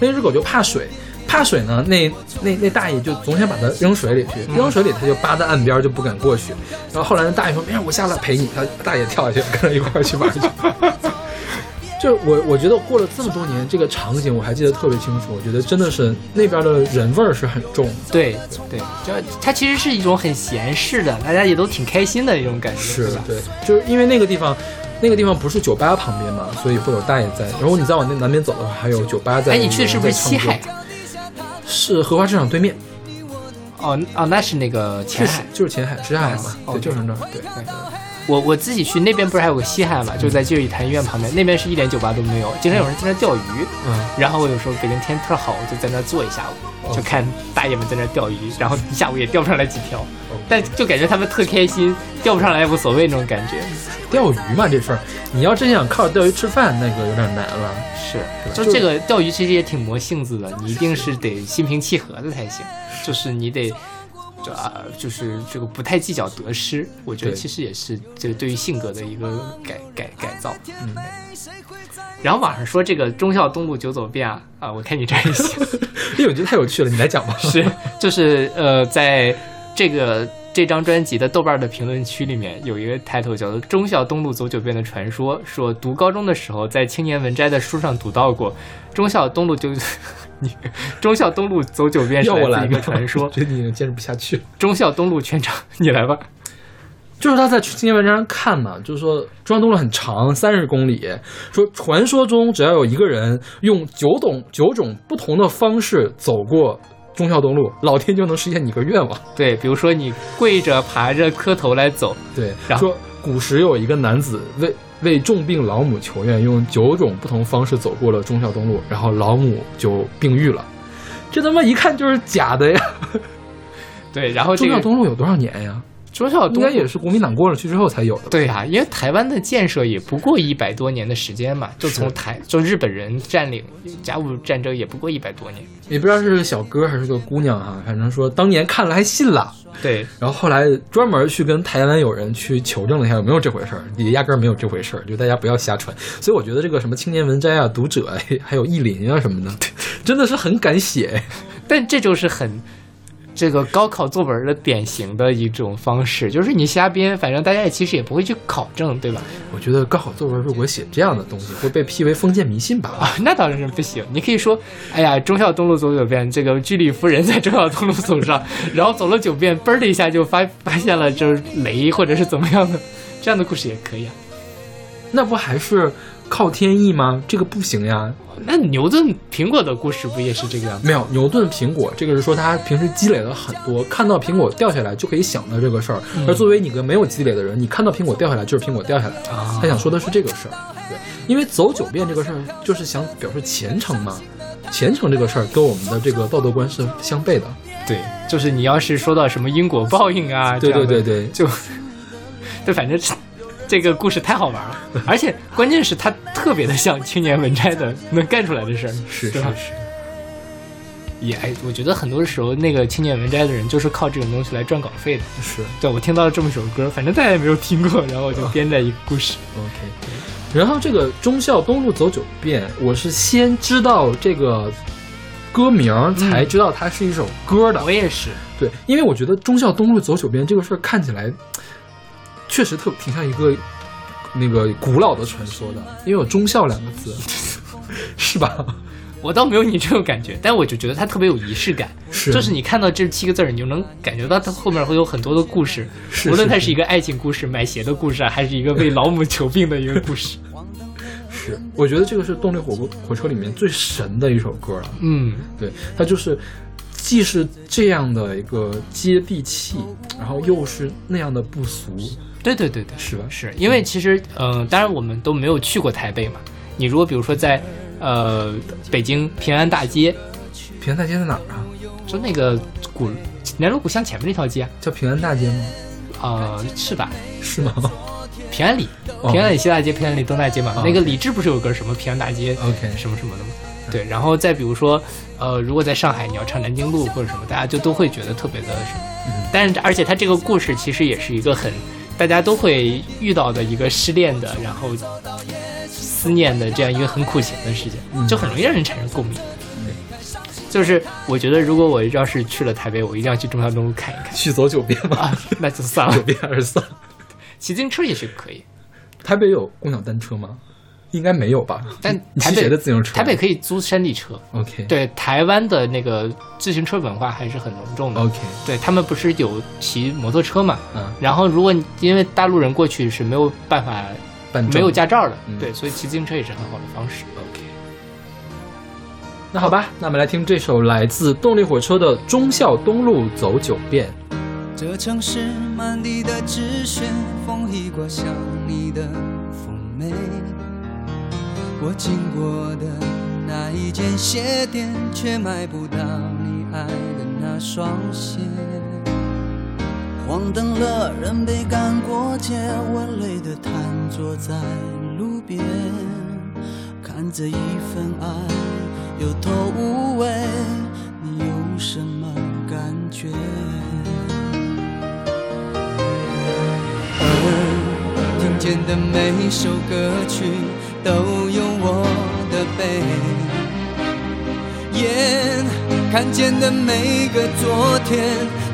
Speaker 2: 那只狗就怕水。怕水呢，那那那大爷就总想把它扔水里去，扔水里它就扒在岸边就不敢过去。然后后来那大爷说：“没事，我下来陪你。”他大爷跳下去，跟着一块儿去玩去。就我我觉得过了这么多年，这个场景我还记得特别清楚。我觉得真的是那边的人味儿是很重的。
Speaker 1: 对对，就它其实是一种很闲适的，大家也都挺开心的一种感觉，
Speaker 2: 是
Speaker 1: 的？
Speaker 2: 对，就是因为那个地方，那个地方不是酒吧旁边嘛，所以会有大爷在。然后你再往那南边走的话，还有酒吧在。
Speaker 1: 哎，你去的是不是西海？
Speaker 2: 是荷花市场对面，
Speaker 1: 哦哦，那是那个前海。
Speaker 2: 就是前海，什刹海嘛，
Speaker 1: 哦
Speaker 2: 对，就是那儿。对，
Speaker 1: 我我自己去那边不是还有个西海嘛，就在就义坛医院旁边，那边是一点酒吧都没有，经常有人在那钓鱼。
Speaker 2: 嗯，
Speaker 1: 然后我有时候北京天特好，我就在那坐一下午，
Speaker 2: 哦
Speaker 1: 就看大爷们在那钓鱼，然后一下午也钓不上来几条，
Speaker 2: 哦
Speaker 1: 但就感觉他们特开心，钓不上来也无所谓那种感觉。
Speaker 2: 钓鱼嘛这事儿，你要真想靠着钓鱼吃饭，那个有点难了。
Speaker 1: 是，
Speaker 2: 就
Speaker 1: 就这个钓鱼其实也挺磨性子的，你一定是得心平气和的才行，就是你得。就啊，就是这个不太计较得失，我觉得其实也是这个对于性格的一个改改改造。嗯，然后网上说这个忠孝东路九走遍啊，啊，我看你这儿也写，
Speaker 2: 因为我觉得太有趣了，你来讲吧。
Speaker 1: 是，就是呃，在这个这张专辑的豆瓣的评论区里面有一个 title 叫做《忠孝东路走九遍的传说》，说读高中的时候在青年文摘的书上读到过，忠孝东路就 你忠孝东路走九遍是
Speaker 2: 来
Speaker 1: 一个传说，
Speaker 2: 觉得你已经坚持不下去了。
Speaker 1: 忠孝东路全长你来吧。
Speaker 2: 就是他在青年文章上看嘛，就是说中央东路很长，三十公里。说传说中只要有一个人用九种九种不同的方式走过忠孝东路，老天就能实现你一个愿望。
Speaker 1: 对，比如说你跪着、爬着、磕头来走，
Speaker 2: 对，
Speaker 1: 然后
Speaker 2: 说古时有一个男子为为重病老母求愿，用九种不同方式走过了忠孝东路，然后老母就病愈了。这他妈一看就是假的呀！
Speaker 1: 对，然后这
Speaker 2: 忠孝
Speaker 1: 个
Speaker 2: 东路有多少年呀？应
Speaker 1: 忠孝东
Speaker 2: 该也是国民党过了去之后才有的。
Speaker 1: 对啊，因为台湾的建设也不过一百多年的时间嘛，就从台就日本人占领甲午战争也不过一百多年。
Speaker 2: 也不知道是个小哥还是个姑娘哈、反正说当年看了还信了，
Speaker 1: 对，
Speaker 2: 然后后来专门去跟台湾友人去求证了一下有没有这回事儿，也压根儿没有这回事儿，就大家不要瞎传。所以我觉得这个什么青年文摘啊、读者啊还有意林啊什么的，真的是很敢写。
Speaker 1: 但这就是很这个高考作文的典型的一种方式，就是你瞎编，反正大家也其实也不会去考证，对吧？
Speaker 2: 我觉得高考作文如果写这样的东西，会被批为封建迷信吧？
Speaker 1: 啊，那当然是不行。你可以说，哎呀，忠孝东路走九遍，这个居里夫人在忠孝东路走上，然后走了九遍，嘣的一下就发发现了就是雷或者是怎么样的，这样的故事也可以啊。
Speaker 2: 那不还是靠天意吗？这个不行呀。
Speaker 1: 那牛顿苹果的故事不也是这个样子？
Speaker 2: 没有牛顿苹果，这个是说他平时积累了很多，看到苹果掉下来就可以想到这个事儿。而作为你个没有积累的人，你看到苹果掉下来就是苹果掉下来了。
Speaker 1: 啊
Speaker 2: 他想说的是这个事儿，对，因为走九遍这个事儿就是想表示虔诚嘛，虔诚这个事儿跟我们的这个道德观是相悖的。
Speaker 1: 对，就是你要是说到什么因果报应啊，
Speaker 2: 对对对对，
Speaker 1: 就，对，反正这这个故事太好玩了，而且关键是它特别的像青年文摘的能干出来的事儿，
Speaker 2: 是
Speaker 1: 吧？
Speaker 2: 是是，
Speaker 1: 也，哎，我觉得很多时候那个青年文摘的人就是靠这种东西来赚稿费的。
Speaker 2: 是
Speaker 1: 对，我听到了这么一首歌，反正大家也没有听过，然后我就编在一个故事。
Speaker 2: OK。然后这个忠孝东路走九遍，我是先知道这个歌名，才知道它是一首歌的。
Speaker 1: 我也是，
Speaker 2: 对，因为我觉得忠孝东路走九遍这个事儿看起来，确实特挺像一个那个古老的传说的，因为有忠孝两个字，是吧？
Speaker 1: 我倒没有你这种感觉，但我就觉得它特别有仪式感。
Speaker 2: 是
Speaker 1: 就是你看到这七个字儿，你就能感觉到它后面会有很多的故事，
Speaker 2: 是
Speaker 1: 无论它
Speaker 2: 是
Speaker 1: 是一个爱情故事、买鞋的故事啊，还是一个为老母求病的一个故事。
Speaker 2: 是，我觉得这个是动力火锅火车里面最神的一首歌了。
Speaker 1: 嗯，
Speaker 2: 对，它就是既是这样的一个接地气，然后又是那样的不俗，
Speaker 1: 对对对对，
Speaker 2: 是吧？
Speaker 1: 是因为其实，嗯、当然我们都没有去过台北嘛。你如果比如说在呃北京平安大街，
Speaker 2: 平安大街在哪儿啊？
Speaker 1: 就那个古南锣鼓巷前面那条街啊，
Speaker 2: 叫平安大街吗？
Speaker 1: 呃，是吧？
Speaker 2: 是吗
Speaker 1: 平安里，
Speaker 2: 哦
Speaker 1: 平安里西大街、平安里东大街嘛。
Speaker 2: 哦
Speaker 1: 那个李志不是有个什么平安大街
Speaker 2: ？OK，
Speaker 1: 什么什么的吗？对，然后再比如说，呃，如果在上海你要唱南京路或者什么，大家就都会觉得特别的什么。
Speaker 2: 嗯
Speaker 1: 但是而且它这个故事其实也是一个很大家都会遇到的一个失恋的，然后思念的这样一个很苦情的事情，
Speaker 2: 嗯
Speaker 1: 就很容易让人产生共鸣。对，就是我觉得如果我要是去了台北，我一定要去中山东路看一看
Speaker 2: 去走九遍吧？
Speaker 1: 啊，那就算了，
Speaker 2: 九遍还是算了。
Speaker 1: 骑自行车也许可以，
Speaker 2: 台北有共享单车吗？应该没有吧？
Speaker 1: 但台北
Speaker 2: 的自行车？
Speaker 1: 台北可以租山地车。
Speaker 2: OK
Speaker 1: 对，台湾的那个自行车文化还是很浓重的。
Speaker 2: OK
Speaker 1: 对他们不是有骑摩托车嘛？
Speaker 2: 嗯，
Speaker 1: 然后如果你因为大陆人过去是没有办法
Speaker 2: 办
Speaker 1: 没有驾照的，
Speaker 2: 嗯
Speaker 1: 对，所以骑自行车也是很好的方式。
Speaker 2: OK。那好吧，那我们来听这首来自动力火车的《忠孝东路走九遍》。
Speaker 5: 这城市满地的纸屑，风一刮像你的妩媚。我经过的那一间鞋店，却买不到你爱的那双鞋。黄灯了，人被赶过街，我累得瘫坐在路边，看着一份爱有头无尾，你有什么感觉？耳听见的每首歌曲都有我的悲，眼看见的每个昨天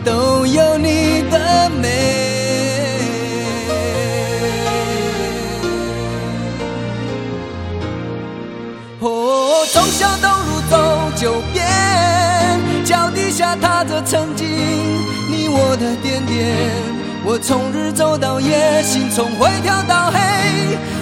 Speaker 5: 都有你的美。哦，忠孝东路走九遍，脚底下踏着曾经你我的点点。我从日走到夜，心从灰跳到黑。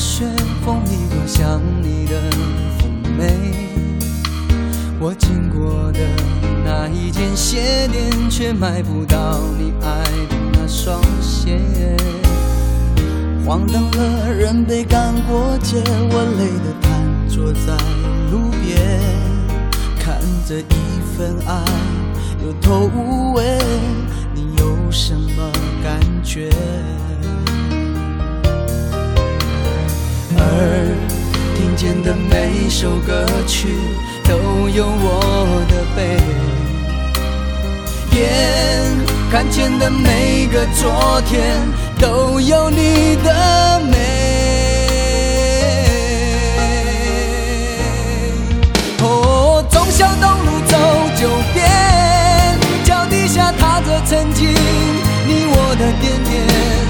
Speaker 5: 的纸屑，风里多像你的妩媚。我经过的那一间鞋店，却买不到你爱的那双鞋。黄灯了，人被赶过街，我累得瘫坐在路边，看着一份爱有头无尾，你有什么感觉？耳听见的每首歌曲都有我的悲，眼看见的每个昨天都有你的美。哦，忠孝东路走九遍，脚底下踏着曾经你我的点点。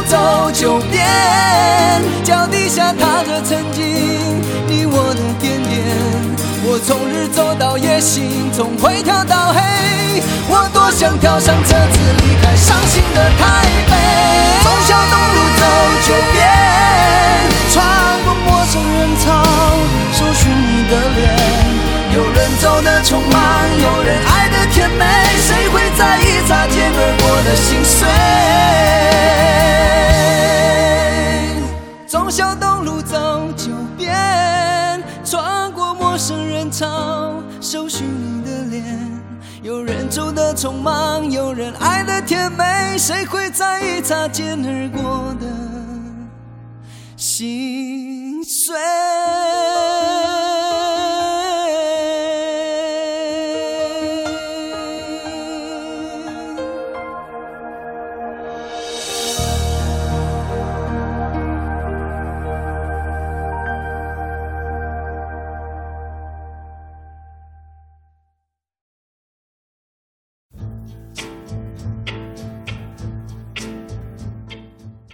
Speaker 5: 走九遍，脚底下踏着曾经你我的点点。我从日走到夜，心从灰跳到黑。我多想跳上车子离开伤心的台北。从小东路走九遍，穿过陌生人潮，搜寻你的脸。有人走的匆忙，有人爱的甜美，谁会在意擦肩而过的心？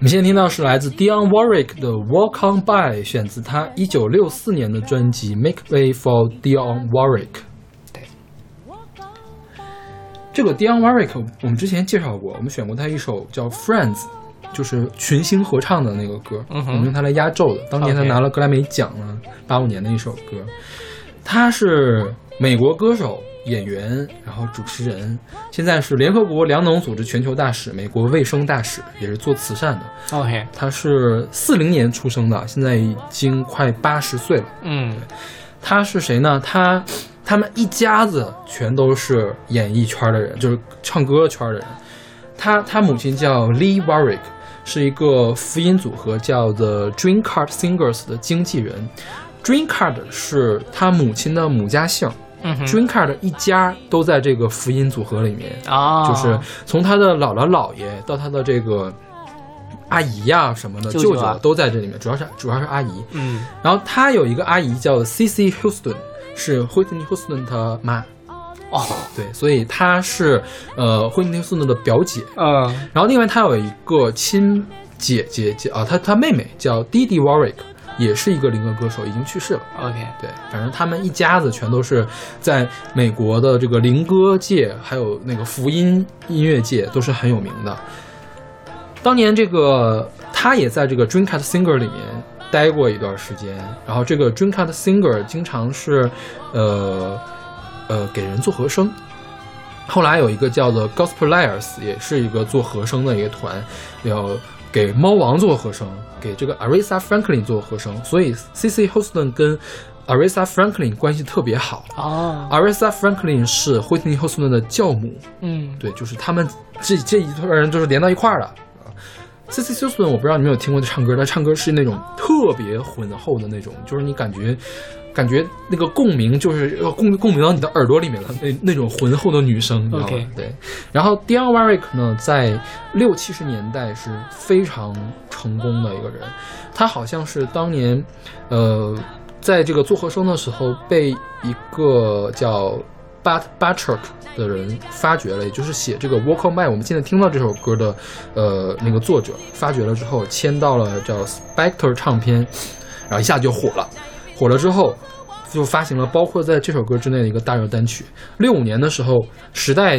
Speaker 2: 们现在听到是来自 Dion Warwick 的《Walk On By》，选自他一九六四年的专辑《Make Way for Dion Warwick》。
Speaker 1: 对，
Speaker 2: 这个 Dion Warwick 我们之前介绍过，我们选过他一首叫《Friends》，就是群星合唱的那个歌，
Speaker 1: 嗯
Speaker 2: 我们用它来压轴的。当年他拿了格莱美奖了，八五年的一首歌。他是美国歌手、演员，然后主持人，现在是联合国粮农组织全球大使、美国卫生大使，也是做慈善的。
Speaker 1: OK，
Speaker 2: 他是四零年出生的，现在已经快八十岁了。
Speaker 1: 嗯
Speaker 2: 他是谁呢？他他们一家子全都是演艺圈的人，就是唱歌圈的人。他他母亲叫 Lee Warwick，是一个福音组合叫 The Dream Card Singers 的经纪人。Dream Card 是他母亲的母家姓、
Speaker 1: 嗯哼
Speaker 2: d r e a m Card 一家都在这个福音组合里面。
Speaker 1: 啊，
Speaker 2: 就是从他的姥姥姥爷到他的这个阿姨呀、什么的，舅
Speaker 1: 舅
Speaker 2: 都在这里面，主要是主要是阿姨。
Speaker 1: 嗯
Speaker 2: 然后他有一个阿姨叫 C.C. Houston，是 Whitney Houston 的妈。
Speaker 1: 哦
Speaker 2: 对，所以她是呃惠特尼·休斯顿的表姐。
Speaker 1: 嗯
Speaker 2: 然后另外他有一个亲姐姐叫啊，他他妹妹叫 Dee Warwick，也是一个灵歌歌手，已经去世了。
Speaker 1: OK
Speaker 2: 对，反正他们一家子全都是在美国的这个灵歌界，还有那个福音音乐界都是很有名的。当年这个他也在这个 Dream Cat Singer 里面待过一段时间，然后这个 Dream Cat Singer 经常是呃呃给人做和声。后来有一个叫做 Gospel Liars，也是一个做和声的一个团，有给猫王做和声，给这个 Aretha Franklin 做和声，所以 C.C. Houston 跟 Aretha Franklin 关系特别好。
Speaker 1: 哦
Speaker 2: ，Aretha Franklin 是 C C Houston 的教母，
Speaker 1: 嗯，
Speaker 2: 对，就是他们这这一段人就是连到一块儿的。啊 C C 休斯顿，我不知道你们有听过他唱歌，他唱歌是那种特别浑厚的那种，就是你感觉，感觉那个共鸣就是要共共鸣到你的耳朵里面了，那那种浑厚的女声，你知道吗
Speaker 1: OK
Speaker 2: 对。然后 Dionne Warwick 呢，在六七十年代是非常成功的一个人，他好像是当年，呃，在这个做和声的时候被一个叫 Bart Bacharach 的人发掘了，也就是写这个《Walk on By》，我们现在听到这首歌的，呃，那个作者发掘了之后，签到了叫 Spectre 唱片，然后一下就火了。火了之后，就发行了包括在这首歌之内的一个大热单曲。六五年的时候，《时代》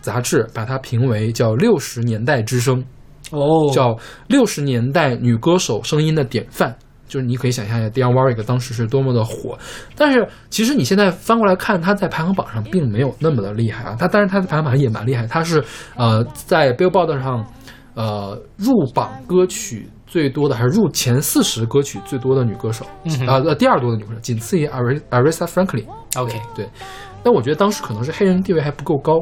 Speaker 2: 杂志把它评为叫六十年代之声。
Speaker 1: 哦，
Speaker 2: 叫六十年代女歌手声音的典范。就是你可以想象一下，Dionne Warwick 当时是多么的火，但是其实你现在翻过来看，她在排行榜上并没有那么的厉害啊。她当然她在排行榜上也蛮厉害，她是呃在 Billboard 上呃入榜歌曲最多的，还是入前四十歌曲最多的女歌手，
Speaker 1: 嗯
Speaker 2: 呃呃第二多的女歌手，仅次于 Are- Aretha Franklin。
Speaker 1: OK，
Speaker 2: 对，但我觉得当时可能是黑人地位还不够高，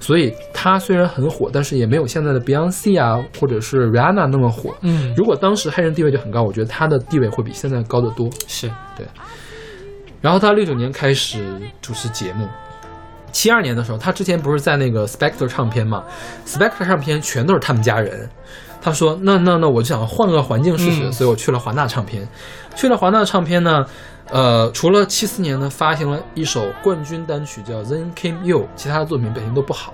Speaker 2: 所以她虽然很火，但是也没有现在的 Beyonce 啊，或者是 Rihanna 那么火。
Speaker 1: 嗯，
Speaker 2: 如果当时黑人地位就很高，我觉得她的地位会比现在高得多。
Speaker 1: 是对，
Speaker 2: 然后她六九年开始主持节目，七二年的时候，她之前不是在那个 Spectre 唱片嘛？Spectre 唱片全都是他们家人。她说：“那那那，我就想换个环境试试，
Speaker 1: 嗯
Speaker 2: 所以我去了华纳唱片。去了华纳唱片呢，呃，除了七四年呢发行了一首冠军单曲叫《Then Came You》，其他的作品表现都不好，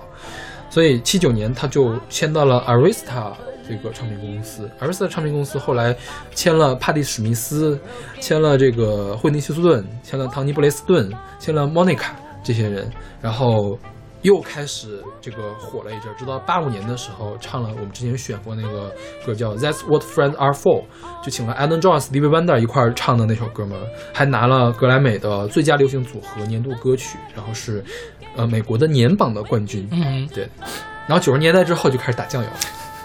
Speaker 2: 所以七九年他就签到了 Arista 这个唱片公司。Arista 唱片公司后来签了帕蒂史密斯，签了这个惠尼休斯顿，签了唐尼布雷斯顿，签了 Monica 这些人，然后又开始这个火了一阵儿，直到八五年的时候唱了我们之前选过那个歌叫《That's What Friends Are For》，就请了 Adam Jones、Stevie Wonder 一块儿唱的那首歌嘛，还拿了格莱美的最佳流行组合年度歌曲，然后是呃美国的年榜的冠军。
Speaker 1: 嗯，
Speaker 2: 对，然后九十年代之后就开始打酱油，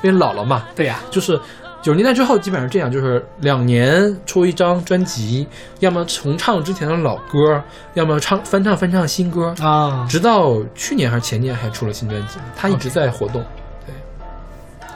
Speaker 2: 因为老了。嘛，
Speaker 1: 对呀，
Speaker 2: 就是九十年代之后基本上这样，就是两年出一张专辑，要么重唱之前的老歌，要么唱翻唱翻唱新歌，
Speaker 1: 啊，
Speaker 2: 直到去年还是前年还出了新专辑，他一直在活动。对，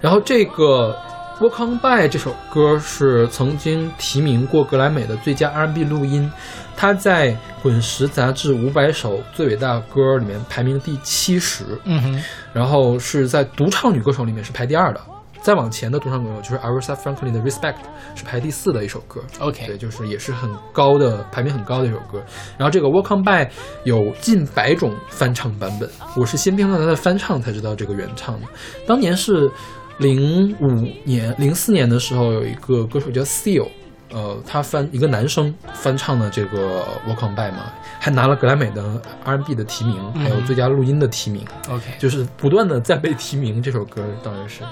Speaker 2: 然后这个《Walk On By》这首歌是曾经提名过格莱美的最佳 R&B 录音，它在《滚石》杂志五百首最伟大歌里面排名第七十，
Speaker 1: 嗯哼，
Speaker 2: 然后是在独唱女歌手里面是排第二的。再往前的独唱歌手就是 Aretha Franklin 的《Respect》，是排第四的一首歌。
Speaker 1: OK
Speaker 2: 对，就是也是很高的排名很高的一首歌。然后这个《Walk On By》有近百种翻唱版本，我是先听到它的翻唱才知道这个原唱的。当年是零五年、零四年的时候，有一个歌手叫 Seal。呃，他翻一个男生翻唱的这个《Walk On By》嘛，还拿了格莱美的 R&B 的提名，还有最佳录音的提名。
Speaker 1: OK，
Speaker 2: 就是不断的在被提名。这首歌当然是，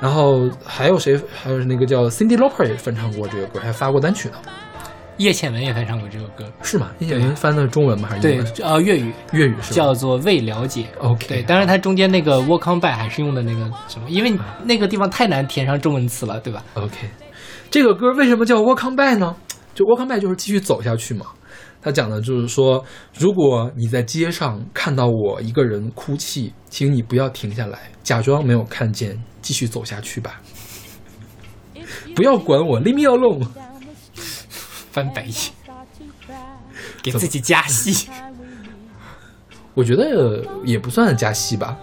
Speaker 2: 然后还有谁？还有那个叫 Cindy Lauper 也翻唱过这个歌，还发过单曲呢，
Speaker 1: 叶倩文也翻唱过这首歌，
Speaker 2: 是吗？叶倩文翻的中文吗？还是英文？，
Speaker 1: 呃，粤语
Speaker 2: 粤语是吧？
Speaker 1: 叫做未了解。
Speaker 2: OK，
Speaker 1: 对，当然它中间那个 walk on by 还是用的那个什么，因为那个地方太难填上中文词了，对吧
Speaker 2: ？OK，这个歌为什么叫 Walk On By 呢？就 Walk On By 就是继续走下去嘛。他讲的就是说，如果你在街上看到我一个人哭泣，请你不要停下来，假装没有看见，继续走下去吧。不要管我，Leave me alone。
Speaker 1: 翻白眼，给自己加戏，
Speaker 2: 我觉得也不算加戏吧。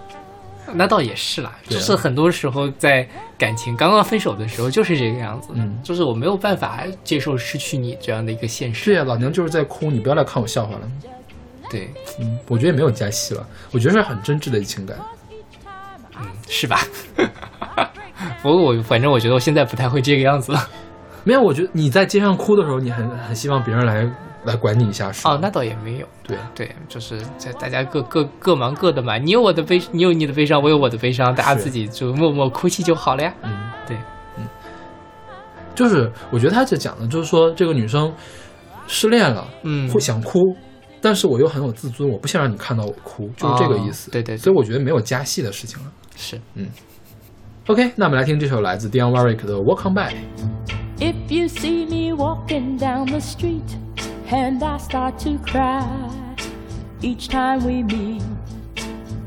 Speaker 1: 那倒也是啦。就是很多时候在感情刚刚分手的时候就是这个样子，
Speaker 2: 嗯
Speaker 1: 就是我没有办法接受失去你这样的一个现实。
Speaker 2: 对呀，老娘就是在哭，你不要来看我笑话了。
Speaker 1: 对，
Speaker 2: 嗯，我觉得也没有加戏了，我觉得是很真挚的情感。
Speaker 1: 嗯，是吧？不过我反正我觉得我现在不太会这个样子了。
Speaker 2: 没有，我觉得你在街上哭的时候，你很很希望别人来来管你一下，是吗
Speaker 1: 哦，那倒也没有。
Speaker 2: 对，
Speaker 1: 对，就是在大家各各各忙各的嘛，你有我的悲，你有你的悲伤，我有我的悲伤，大家自己就默默哭泣就好了呀。
Speaker 2: 嗯，
Speaker 1: 对，嗯
Speaker 2: 就是我觉得他这讲的就是说，这个女生失恋了，
Speaker 1: 嗯
Speaker 2: 会想哭，但是我又很有自尊，我不想让你看到我哭，就是这个意思。
Speaker 1: 哦对对对
Speaker 2: 所以我觉得没有加戏的事情了。
Speaker 1: 是，
Speaker 2: 嗯。 OK，那我们来听这首来自 Dion Warwick 的《Walk On By》。
Speaker 6: If you see me walking down the street and I start to cry each time we meet,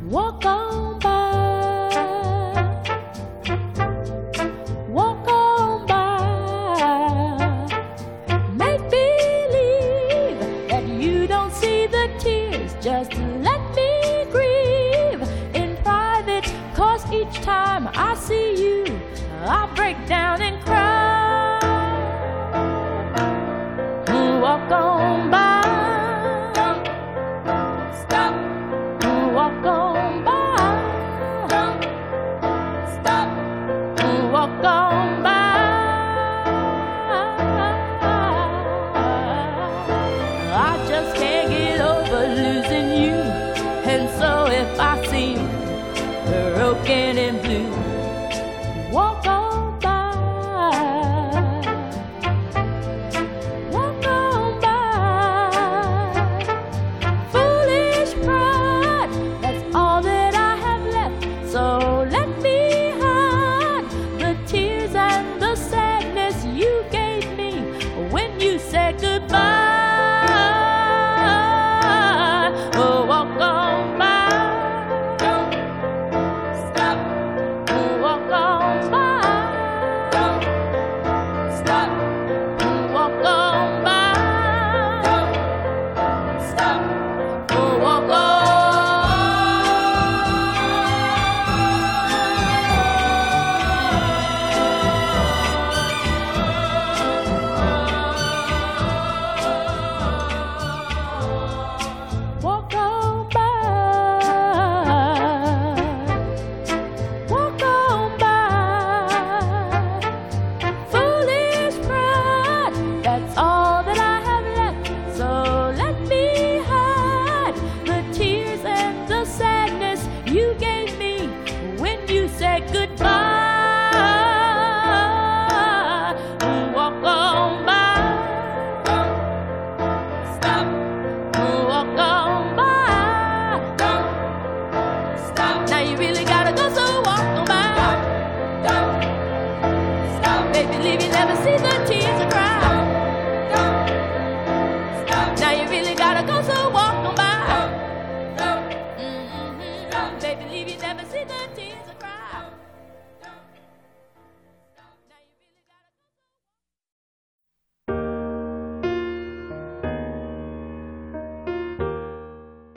Speaker 6: walk on by. Walk on by. Make believe that you don't see the tears. Just I break down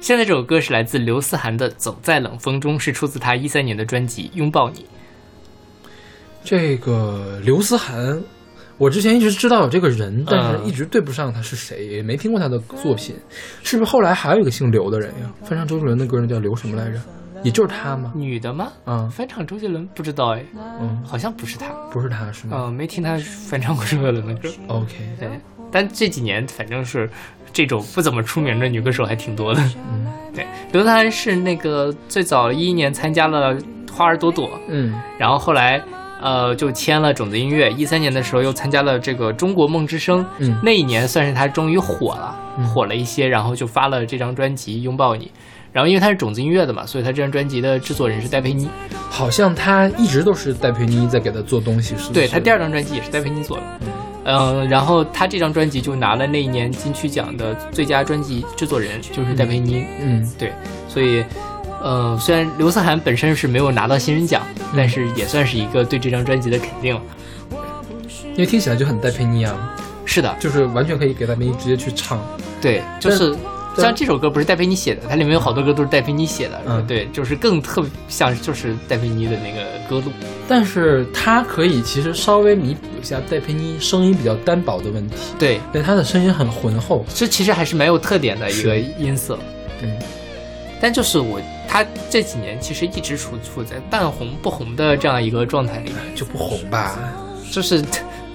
Speaker 1: 现在这首歌是来自刘思涵的《走在冷风中》，是出自他一三年的专辑《拥抱你》。
Speaker 2: 这个刘思涵，我之前一直知道有这个人，但是
Speaker 1: 嗯
Speaker 2: 一直对不上他是谁，也没听过他的作品。是不是后来还有一个姓刘的人呀？翻唱周杰伦的歌那叫刘什么来着？也就是他吗？
Speaker 1: 女的吗？
Speaker 2: 嗯，
Speaker 1: 翻唱周杰伦不知道哎，
Speaker 2: 嗯，
Speaker 1: 好像不是他。
Speaker 2: 不是他是吗、
Speaker 1: 嗯，没听他翻唱过周杰伦的歌。
Speaker 2: o k
Speaker 1: 对，但这几年反正是这种不怎么出名的女歌手还挺多的。
Speaker 2: 嗯
Speaker 1: 对，刘思涵是那个最早一一年参加了《花儿朵朵》，
Speaker 2: 嗯
Speaker 1: 然后后来呃就签了种子音乐，一三年的时候又参加了这个中国梦之声，
Speaker 2: 嗯
Speaker 1: 那一年算是他终于火了，
Speaker 2: 嗯
Speaker 1: 火了一些，然后就发了这张专辑《拥抱你》。然后因为他是种子音乐的嘛，所以他这张专辑的制作人是戴佩妮。
Speaker 2: 好像他一直都是戴佩妮在给他做东西，是是？
Speaker 1: 对他第二张专辑也是戴佩妮做的。嗯，然后他这张专辑就拿了那一年金曲奖的最佳专辑制作人，就是戴佩妮。
Speaker 2: 嗯
Speaker 1: 对，所以，呃，虽然刘思涵本身是没有拿到新人奖，但是也算是一个对这张专辑的肯定了。
Speaker 2: 因为听起来就很戴佩妮啊，
Speaker 1: 是的，
Speaker 2: 就是完全可以给戴佩妮直接去唱。
Speaker 1: 对，就是
Speaker 2: 但
Speaker 1: 像这首歌不是戴佩妮写的，它里面有好多歌都是戴佩妮写的，
Speaker 2: 嗯
Speaker 1: 对，就是更特别像就是戴佩妮的那个歌路。
Speaker 2: 但是它可以其实稍微弥补一下戴佩妮声音比较单薄的问题，
Speaker 1: 对，
Speaker 2: 但她的声音很浑厚。
Speaker 1: 这其实还是蛮有特点的一个音色。
Speaker 2: 对，
Speaker 1: 但就是我他这几年其实一直处处在半红不红的这样一个状态里面，
Speaker 2: 就不红吧？
Speaker 1: 就是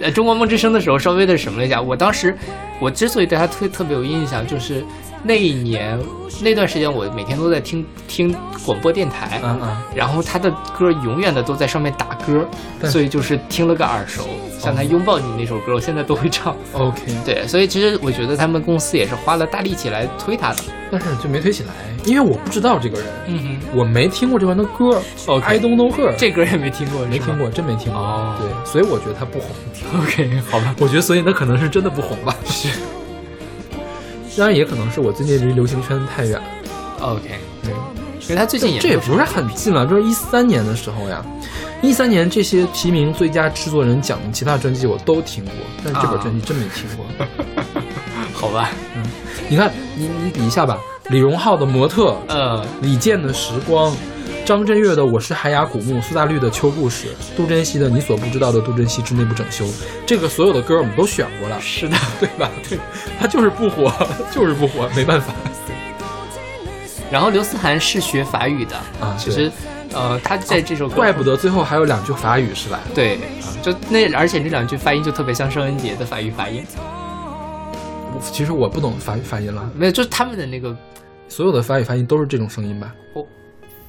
Speaker 1: 呃中国梦之声的时候稍微的什么了一下。我当时我之所以对他特特别有印象，就是那一年那段时间我每天都在听听广播电台，
Speaker 2: 嗯嗯！
Speaker 1: 然后他的歌永远的都在上面打歌，所以就是听了个耳熟。像他拥抱你那首歌，我现在都会唱。
Speaker 2: OK，
Speaker 1: 对，所以其实我觉得他们公司也是花了大力气来推他的。
Speaker 2: 但是就没推起来，因为我不知道这个人，
Speaker 1: 嗯哼
Speaker 2: 我没听过这个人的歌 I don't know her，
Speaker 1: 这歌也没听过，
Speaker 2: 没听。过，真没听过。
Speaker 1: 哦
Speaker 2: 对，所以我觉得他不红。
Speaker 1: OK，好吧。
Speaker 2: 我觉得，所以那可能是真的不红吧。是，当然也可能是我最近离流行圈太远了。
Speaker 1: OK，对，所以他最近也
Speaker 2: 这也不是很近了，这是一三年的时候呀。一三年这些提名最佳制作人奖的其他专辑我都听过，但是这本
Speaker 1: 啊
Speaker 2: 专辑真没听过。
Speaker 1: 好吧。
Speaker 2: 嗯你看，你你比一下吧，李荣浩的《模特》，
Speaker 1: 呃，
Speaker 2: 李健的《时光》，张震岳的《我是海雅古墓》，苏打绿的《秋故事》，杜珍熙的《你所不知道的杜珍熙之内部整修》，这个所有的歌我们都选过了，
Speaker 1: 是的。
Speaker 2: 对吧？对，他就是不火，就是不火，没办法。
Speaker 1: 然后刘思涵是学法语的
Speaker 2: 啊
Speaker 1: 其实呃，他在这首歌
Speaker 2: 怪不得最后还有两句法语是吧？
Speaker 1: 对，就那而且这两句发音就特别像尚雯婕的法语发音，
Speaker 2: 我其实我不懂法语发音了，
Speaker 1: 没有，就是他们的那个
Speaker 2: 所有的法语发音都是这种声音吧？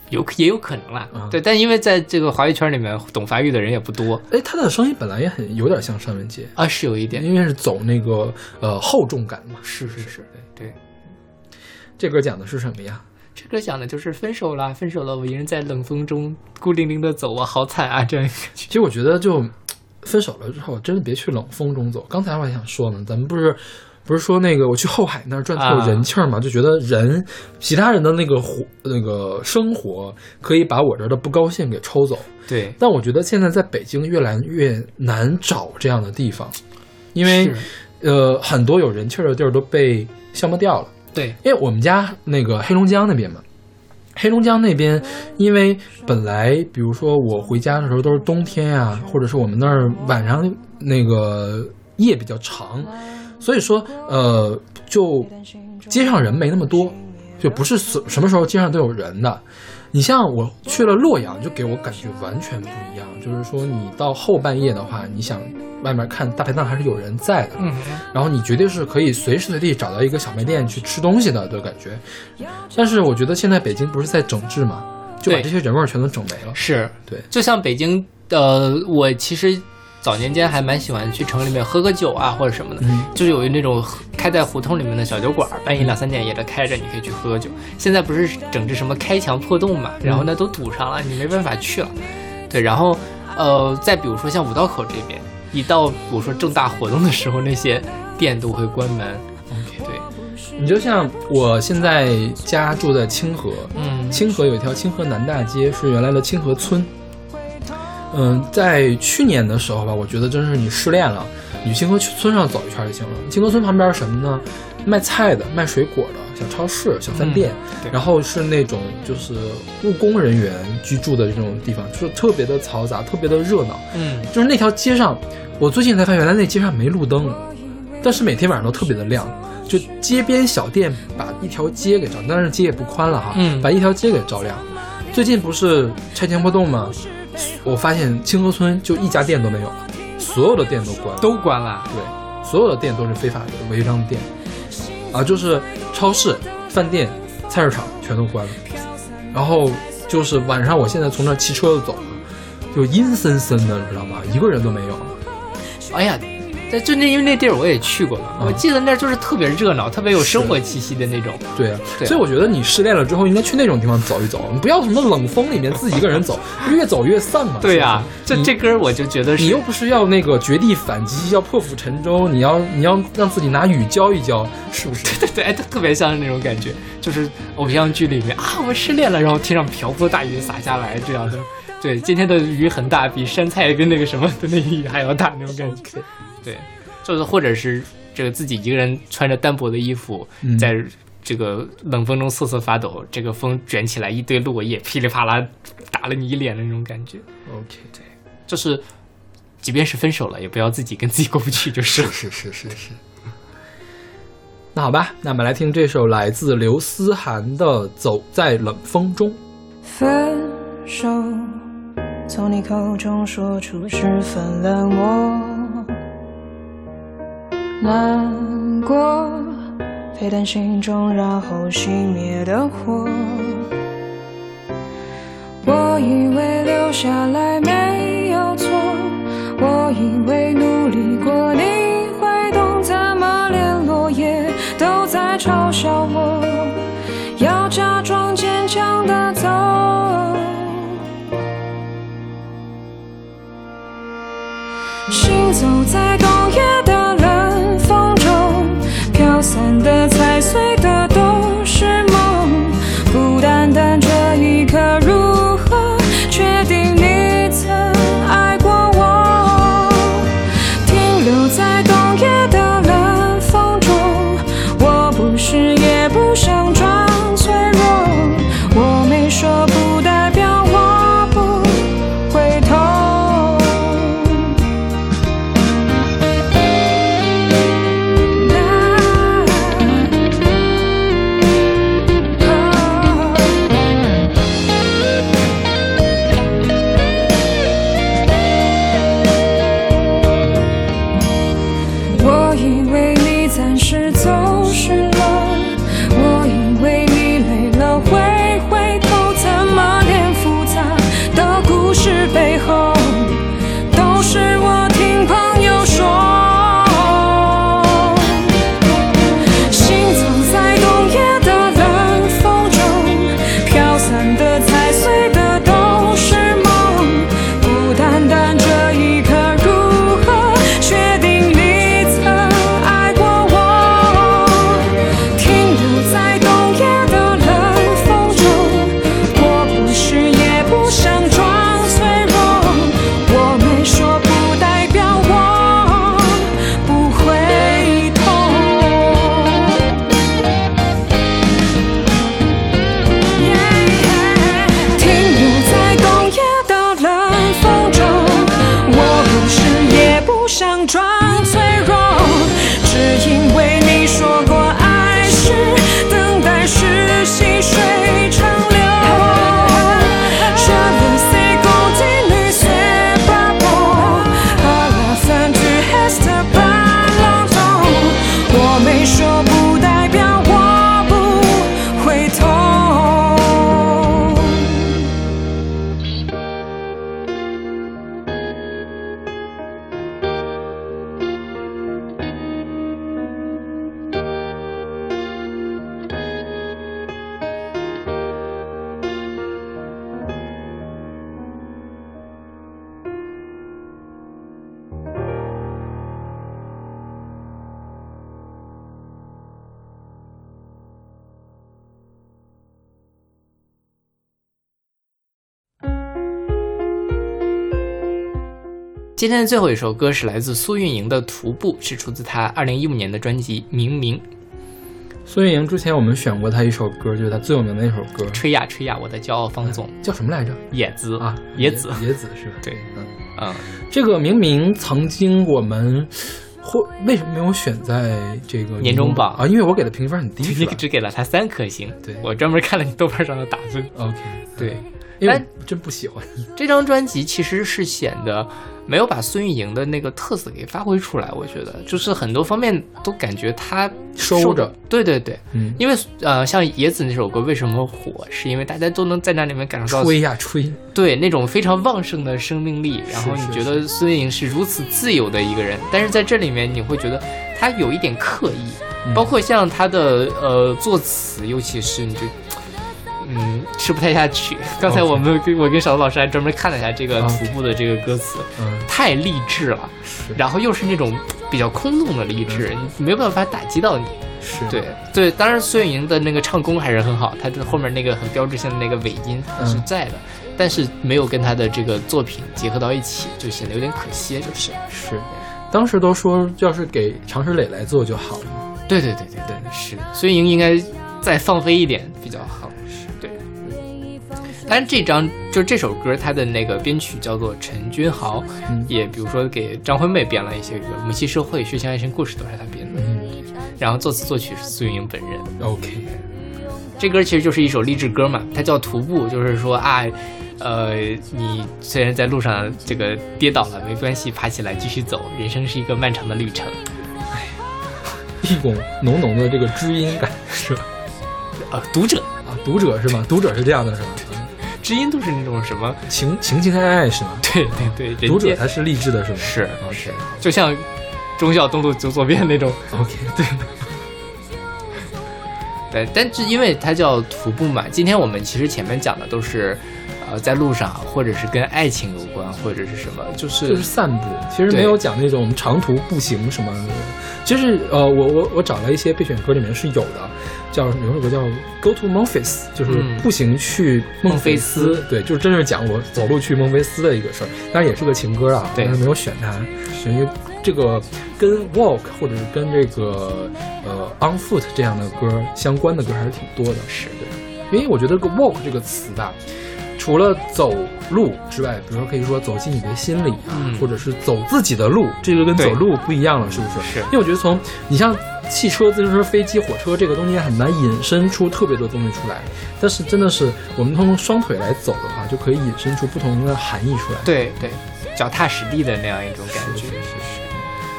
Speaker 1: 有也有可能啦，
Speaker 2: 啊
Speaker 1: 对，但因为在这个华语圈里面懂法语的人也不多
Speaker 2: 哎，他的声音本来也很有点像尚雯婕，
Speaker 1: 啊，是有一点，
Speaker 2: 因为是走那个呃厚重感嘛。
Speaker 1: 是是是，对对，
Speaker 2: 这歌讲的是什么呀？
Speaker 1: 这歌讲的就是分手啦，分手了，我一人在冷风中孤零零的走，啊好惨啊，这样一个
Speaker 2: 其实我觉得就分手了之后，真的别去冷风中走。刚才我还想说呢，咱们不是不是说那个我去后海那儿赚透人气儿嘛，就觉得人其他人的那个活那个生活可以把我这儿的不高兴给抽走。
Speaker 1: 对，
Speaker 2: 但我觉得现在在北京越来越难找这样的地方，因为呃很多有人气儿的地儿都被消磨掉了。
Speaker 1: 对，
Speaker 2: 因为我们家那个黑龙江那边嘛，黑龙江那边，因为本来比如说我回家的时候都是冬天呀、或者是我们那儿晚上那个夜比较长，所以说呃就街上人没那么多，就不是什什么时候街上都有人的。你像我去了洛阳，就给我感觉完全不一样。就是说，你到后半夜的话，你想外面看大排档还是有人在的，
Speaker 1: 嗯，
Speaker 2: 然后你绝对是可以随时随地找到一个小卖店去吃东西的的感觉。但是我觉得现在北京不是在整治嘛，就把这些人味儿全都整没了。
Speaker 1: 是
Speaker 2: 对
Speaker 1: 就像北京，呃，我其实早年间还蛮喜欢去城里面喝个酒啊，或者什么的，
Speaker 2: 嗯
Speaker 1: 就是有那种开在胡同里面的小酒馆，半夜两三点也在开着，你可以去喝个酒。现在不是整治什么开墙破洞嘛，然后呢都堵上了，你没办法去了。对，然后呃，再比如说像五道口这边，一到比如说正大活动的时候，那些店都会关门。对，
Speaker 2: 你就像我现在家住在清河，
Speaker 1: 嗯，
Speaker 2: 清河有一条清河南大街，是原来的清河村。嗯，在去年的时候吧，我觉得真是你失恋了，你去清河村上走一圈就行了。清河村旁边什么呢？卖菜的、卖水果的小超市、小饭店，
Speaker 1: 对
Speaker 2: 然后是那种就是务工人员居住的这种地方，就是特别的嘈杂，特别的热闹。
Speaker 1: 嗯，
Speaker 2: 就是那条街上，我最近才发现，原来那街上没路灯，但是每天晚上都特别的亮。就街边小店把一条街给照，但是街也不宽了哈，
Speaker 1: 嗯
Speaker 2: 把一条街给照亮。最近不是拆迁破洞吗？我发现清河村就一家店都没有了，所有的店都关了。
Speaker 1: 都关了。
Speaker 2: 对，所有的店都是非法的违章店，啊，就是超市、饭店、菜市场全都关了。然后就是晚上，我现在从那儿骑车就走了，就阴森森的，你知道吗？一个人都没有。
Speaker 1: 哎呀，在就那因为那地儿我也去过嘛，
Speaker 2: 嗯
Speaker 1: 我记得那儿就是特别热闹，特别有生活气息的那种。
Speaker 2: 对啊，所以我觉得你失恋了之后，应该去那种地方走一走，你不要什么冷风里面自己一个人走，越走越散嘛。
Speaker 1: 对呀、这这歌我就觉得是
Speaker 2: 你又不是要那个绝地反击，要破釜沉舟，你要你要让自己拿雨浇一浇，是不是？
Speaker 1: 对对对，哎，特特别像是那种感觉，就是偶像剧里面啊，我失恋了，然后天上瓢泼大雨洒下来这样的。对，今天的雨很大，比山菜跟那个什么的那个雨还要大那种感觉。对，就是或者是这个自己一个人穿着单薄的衣服，
Speaker 2: 嗯
Speaker 1: 在这个冷风中瑟瑟发抖，这个风卷起来一堆落叶，噼里啪啦打了你一脸的那种感觉。
Speaker 2: OK，对，
Speaker 1: 就是，即便是分手了，也不要自己跟自己过不去，就是了。
Speaker 2: 是是是是。那好吧，那我们来听这首来自刘思涵的《走在冷风中》。
Speaker 7: 分手，从你口中说出十分冷漠，难过陪伴心中然后熄灭的火我以为留下来没有错我以为努力过你会懂怎么连落叶都在嘲笑我要假装坚强的走行走在冬的踩碎
Speaker 1: 今天的最后一首歌是来自苏运莹的《徒步》，是出自她二零一五年的专辑《明明》。
Speaker 2: 苏运莹之前我们选过她一首歌，就是她最有名的一首歌，
Speaker 1: 吹呀吹呀，我的骄傲方总，
Speaker 2: 叫什么来着？
Speaker 1: 野子
Speaker 2: 啊，
Speaker 1: 野子，
Speaker 2: 野子是吧？
Speaker 1: 对，
Speaker 2: 嗯，
Speaker 1: 嗯，
Speaker 2: 这个明明曾经我们或为什么没有选在这个
Speaker 1: 年终榜
Speaker 2: 啊？因为我给的评分很低，
Speaker 1: 你 只给了他三颗星。
Speaker 2: 对
Speaker 1: 我专门看了你豆瓣上的打分。
Speaker 2: ？OK，
Speaker 1: 对，
Speaker 2: 因为我真不喜欢。
Speaker 1: 这张专辑其实是显得没有把孙玉莹的那个特色给发挥出来，我觉得就是很多方面都感觉她
Speaker 2: 收着。
Speaker 1: 对对对，
Speaker 2: 嗯，
Speaker 1: 因为呃，像野子那首歌为什么火，是因为大家都能在那里面感受到
Speaker 2: 吹呀吹，
Speaker 1: 对那种非常旺盛的生命力，然后你觉得孙玉莹是如此自由的一个人，但是在这里面你会觉得她有一点刻意，
Speaker 2: 嗯
Speaker 1: 包括像她的呃作词，尤其是你就。嗯，吃不太下去。刚才我们跟我跟小子老师还专门看了一下这个徒步的这个歌词，
Speaker 2: 嗯，
Speaker 1: 太励志了，
Speaker 2: 是
Speaker 1: 然后又是那种比较空洞的励志，你没有办法打击到你。
Speaker 2: 是，
Speaker 1: 对对，当然孙运莹的那个唱功还是很好，她的后面那个很标志性的那个尾音还是在的，但是没有跟她的这个作品结合到一起，就显得有点可惜，就是。
Speaker 2: 是。当时都说要是给常石磊来做就好了。
Speaker 1: 对对对对对，是孙运莹应该再放飞一点比较好。是对。当然，这张就这首歌，它的那个编曲叫做陈君豪，
Speaker 2: 嗯
Speaker 1: 也比如说给张惠妹编了一些歌，《母系社会》《血腥爱情故事》都是他编的。
Speaker 2: 嗯
Speaker 1: 然后作词作曲是苏运莹本人。
Speaker 2: ，OK，
Speaker 1: 这歌其实就是一首励志歌嘛，它叫徒步，就是说啊，呃，你虽然在路上这个跌倒了没关系，爬起来继续走，人生是一个漫长的旅程。
Speaker 2: 一股浓浓的这个知音感是吧？
Speaker 1: 啊，读者
Speaker 2: 啊，读者是吗？读者是这样的，是吗？
Speaker 1: 知音都是那种什么？
Speaker 2: 情情情爱爱是吗？
Speaker 1: 对对对，人
Speaker 2: 读者他是励志的是吗？
Speaker 1: 是是，就像忠孝东路走左边那种。
Speaker 2: OK，对，
Speaker 1: 对，但是因为它叫徒步嘛，今天我们其实前面讲的都是，呃，在路上或者是跟爱情有关，或者是什么，就是
Speaker 2: 就是散步，其实没有讲那种长途步行什么的。其实呃，我我我找了一些备选歌里面是有的，叫有首歌叫《Go to Memphis》，就是
Speaker 1: 嗯
Speaker 2: 步行去孟菲斯。对，就是真是讲我走路去孟菲斯的一个事儿，但是也是个情歌啊，
Speaker 1: 对
Speaker 2: 但是没有选它，因为这个跟 walk 或者是跟这个呃 on foot 这样的歌相关的歌还是挺多的。
Speaker 1: 是对
Speaker 2: 因为我觉得个 walk 这个词吧，除了走路之外，比如说可以说走进你的心里啊，
Speaker 1: 嗯
Speaker 2: 或者是走自己的路，这个跟走路不一样了，是不是？
Speaker 1: 是
Speaker 2: 因为我觉得从你像汽车、自行车、飞机、火车这个东西很难引申出特别多东西出来，但是真的是我们通过双腿来走的话，就可以引申出不同的含义出来。
Speaker 1: 对对，脚踏实地的那样一种感觉。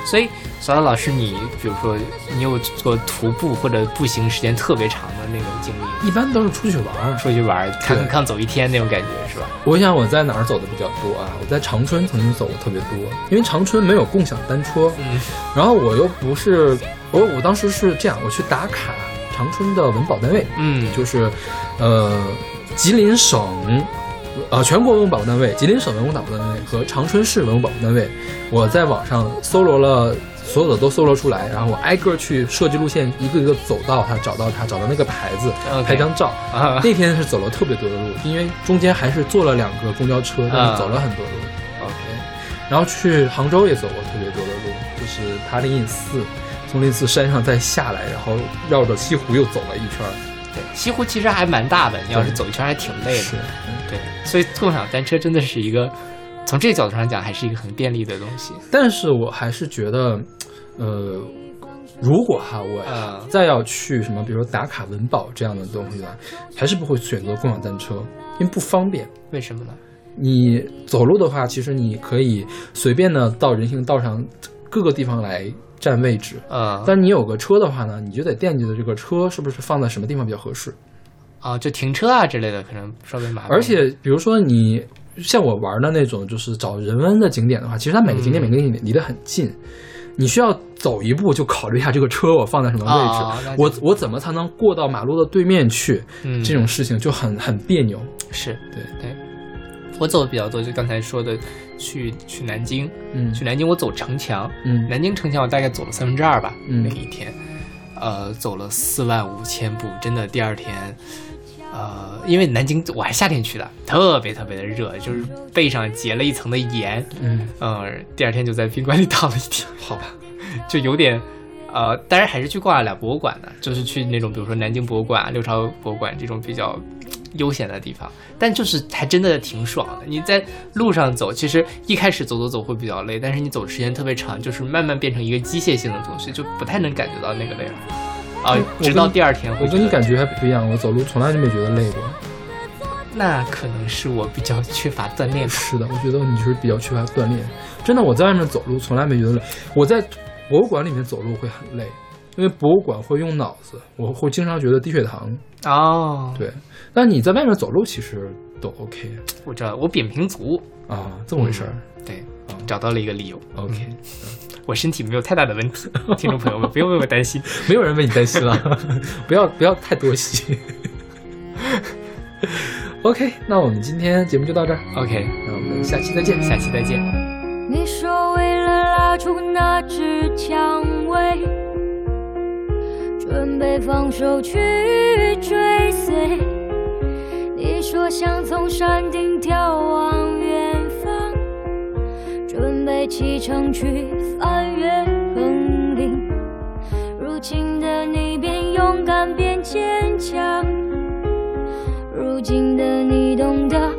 Speaker 1: 所以，小岛老师，你比如说，你有做徒步或者步行时间特别长的那种经历？
Speaker 2: 一般都是出去玩儿。
Speaker 1: 出去玩儿，看看看走一天那种感觉是吧？
Speaker 2: 我想我在哪儿走的比较多啊？我在长春曾经走过特别多，因为长春没有共享单车，
Speaker 1: 嗯
Speaker 2: 然后我又不是我我当时是这样，我去打卡长春的文保单位，
Speaker 1: 嗯，
Speaker 2: 就是呃吉林省呃全国文物保护单位、吉林省文物保护单位和长春市文物保护单位，我在网上搜罗了。所有的都搜罗出来，然后我挨个去设计路线，一个一个走到它，找到它，找到那个牌子拍张照。
Speaker 1: 啊
Speaker 2: 那天是走了特别多的路，因为中间还是坐了两个公交车，但
Speaker 1: 啊
Speaker 2: 是走了很多路。
Speaker 1: ，OK，
Speaker 2: 然后去杭州也走过特别多的路，就是爬灵隐寺，从灵隐寺山上再下来，然后绕着西湖又走了一圈儿。
Speaker 1: 对，西湖其实还蛮大的，你要是走一圈还挺累的。
Speaker 2: 嗯
Speaker 1: 对，所以共享单车真的是一个，从这个角度上讲，还是一个很便利的东西。
Speaker 2: 但是我还是觉得，呃，如果哈我
Speaker 1: 嗯
Speaker 2: 再要去什么，比如说打卡文保这样的东西的话，还是不会选择共享单车，因为不方便。
Speaker 1: 为什么呢？
Speaker 2: 你走路的话，其实你可以随便的到人行道上各个地方来占位置。
Speaker 1: 啊，
Speaker 2: 但你有个车的话呢，你就得惦记着这个车是不是放在什么地方比较合适。
Speaker 1: 啊，就停车啊之类的，可能稍微麻烦。
Speaker 2: 而且，比如说你像我玩的那种，就是找人文的景点的话，其实它每个景点
Speaker 1: 嗯
Speaker 2: 每个景点离得很近，你需要走一步就考虑一下这个车我放在什么位置，
Speaker 1: 哦
Speaker 2: 我我怎么才能过到马路的对面去？
Speaker 1: 嗯
Speaker 2: 这种事情就很很别扭。
Speaker 1: 是
Speaker 2: 对
Speaker 1: 对，我走的比较多，就刚才说的，去去南京，
Speaker 2: 嗯。
Speaker 1: 去南京我走城墙，
Speaker 2: 嗯。
Speaker 1: 南京城墙我大概走了三分之二吧，
Speaker 2: 嗯
Speaker 1: 那一天，呃，走了四万五千步，真的第二天，呃，因为南京我还夏天去的，特别特别的热，就是背上结了一层的盐，
Speaker 2: 嗯，
Speaker 1: 呃，第二天就在宾馆里躺了一天，
Speaker 2: 好吧，
Speaker 1: 就有点。呃，当然还是去逛了俩博物馆的，就是去那种比如说南京博物馆、六朝博物馆这种比较悠闲的地方，但就是还真的挺爽的。你在路上走，其实一开始走走走会比较累，但是你走的时间特别长，就是慢慢变成一个机械性的东西，就不太能感觉到那个累了。啊、直到第二天会
Speaker 2: 我跟你感觉还不一样，我走路从来就没觉得累过。
Speaker 1: 那可能是我比较缺乏锻炼吧。
Speaker 2: 是的，我觉得你就是比较缺乏锻炼。真的，我在外面走路从来没觉得累。我在博物馆里面走路会很累，因为博物馆会用脑子，我会经常觉得低血糖。
Speaker 1: 哦，
Speaker 2: 对，但你在外面走路其实都 OK
Speaker 1: 我知道，我扁平足，
Speaker 2: 啊，这么回事儿。
Speaker 1: 对，找到了一个理由。
Speaker 2: OK，
Speaker 1: 我身体没有太大的问题，听众朋友们不用为我担心。
Speaker 2: 没有人为你担心了，不要不要太多心。OK，那我们今天节目就到这儿
Speaker 1: ，OK，
Speaker 2: 那我们下期再见。
Speaker 1: 下期再见。
Speaker 3: 你说为了拉住那只蔷薇，准备放手去追随。你说想从山顶眺望远方，准备启程去翻越横岭。如今的你变勇敢变坚强，如今的你懂得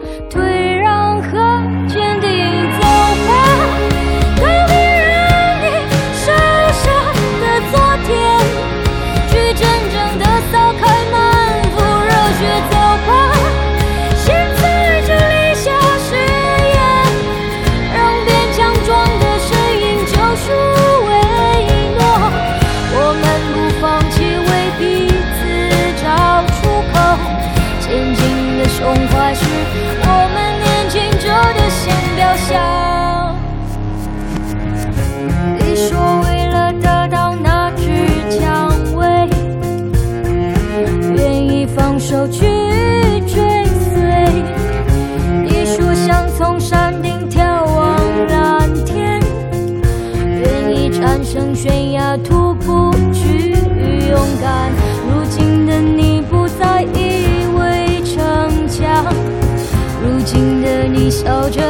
Speaker 3: 感。如今的你不再以为逞强，如今的你笑着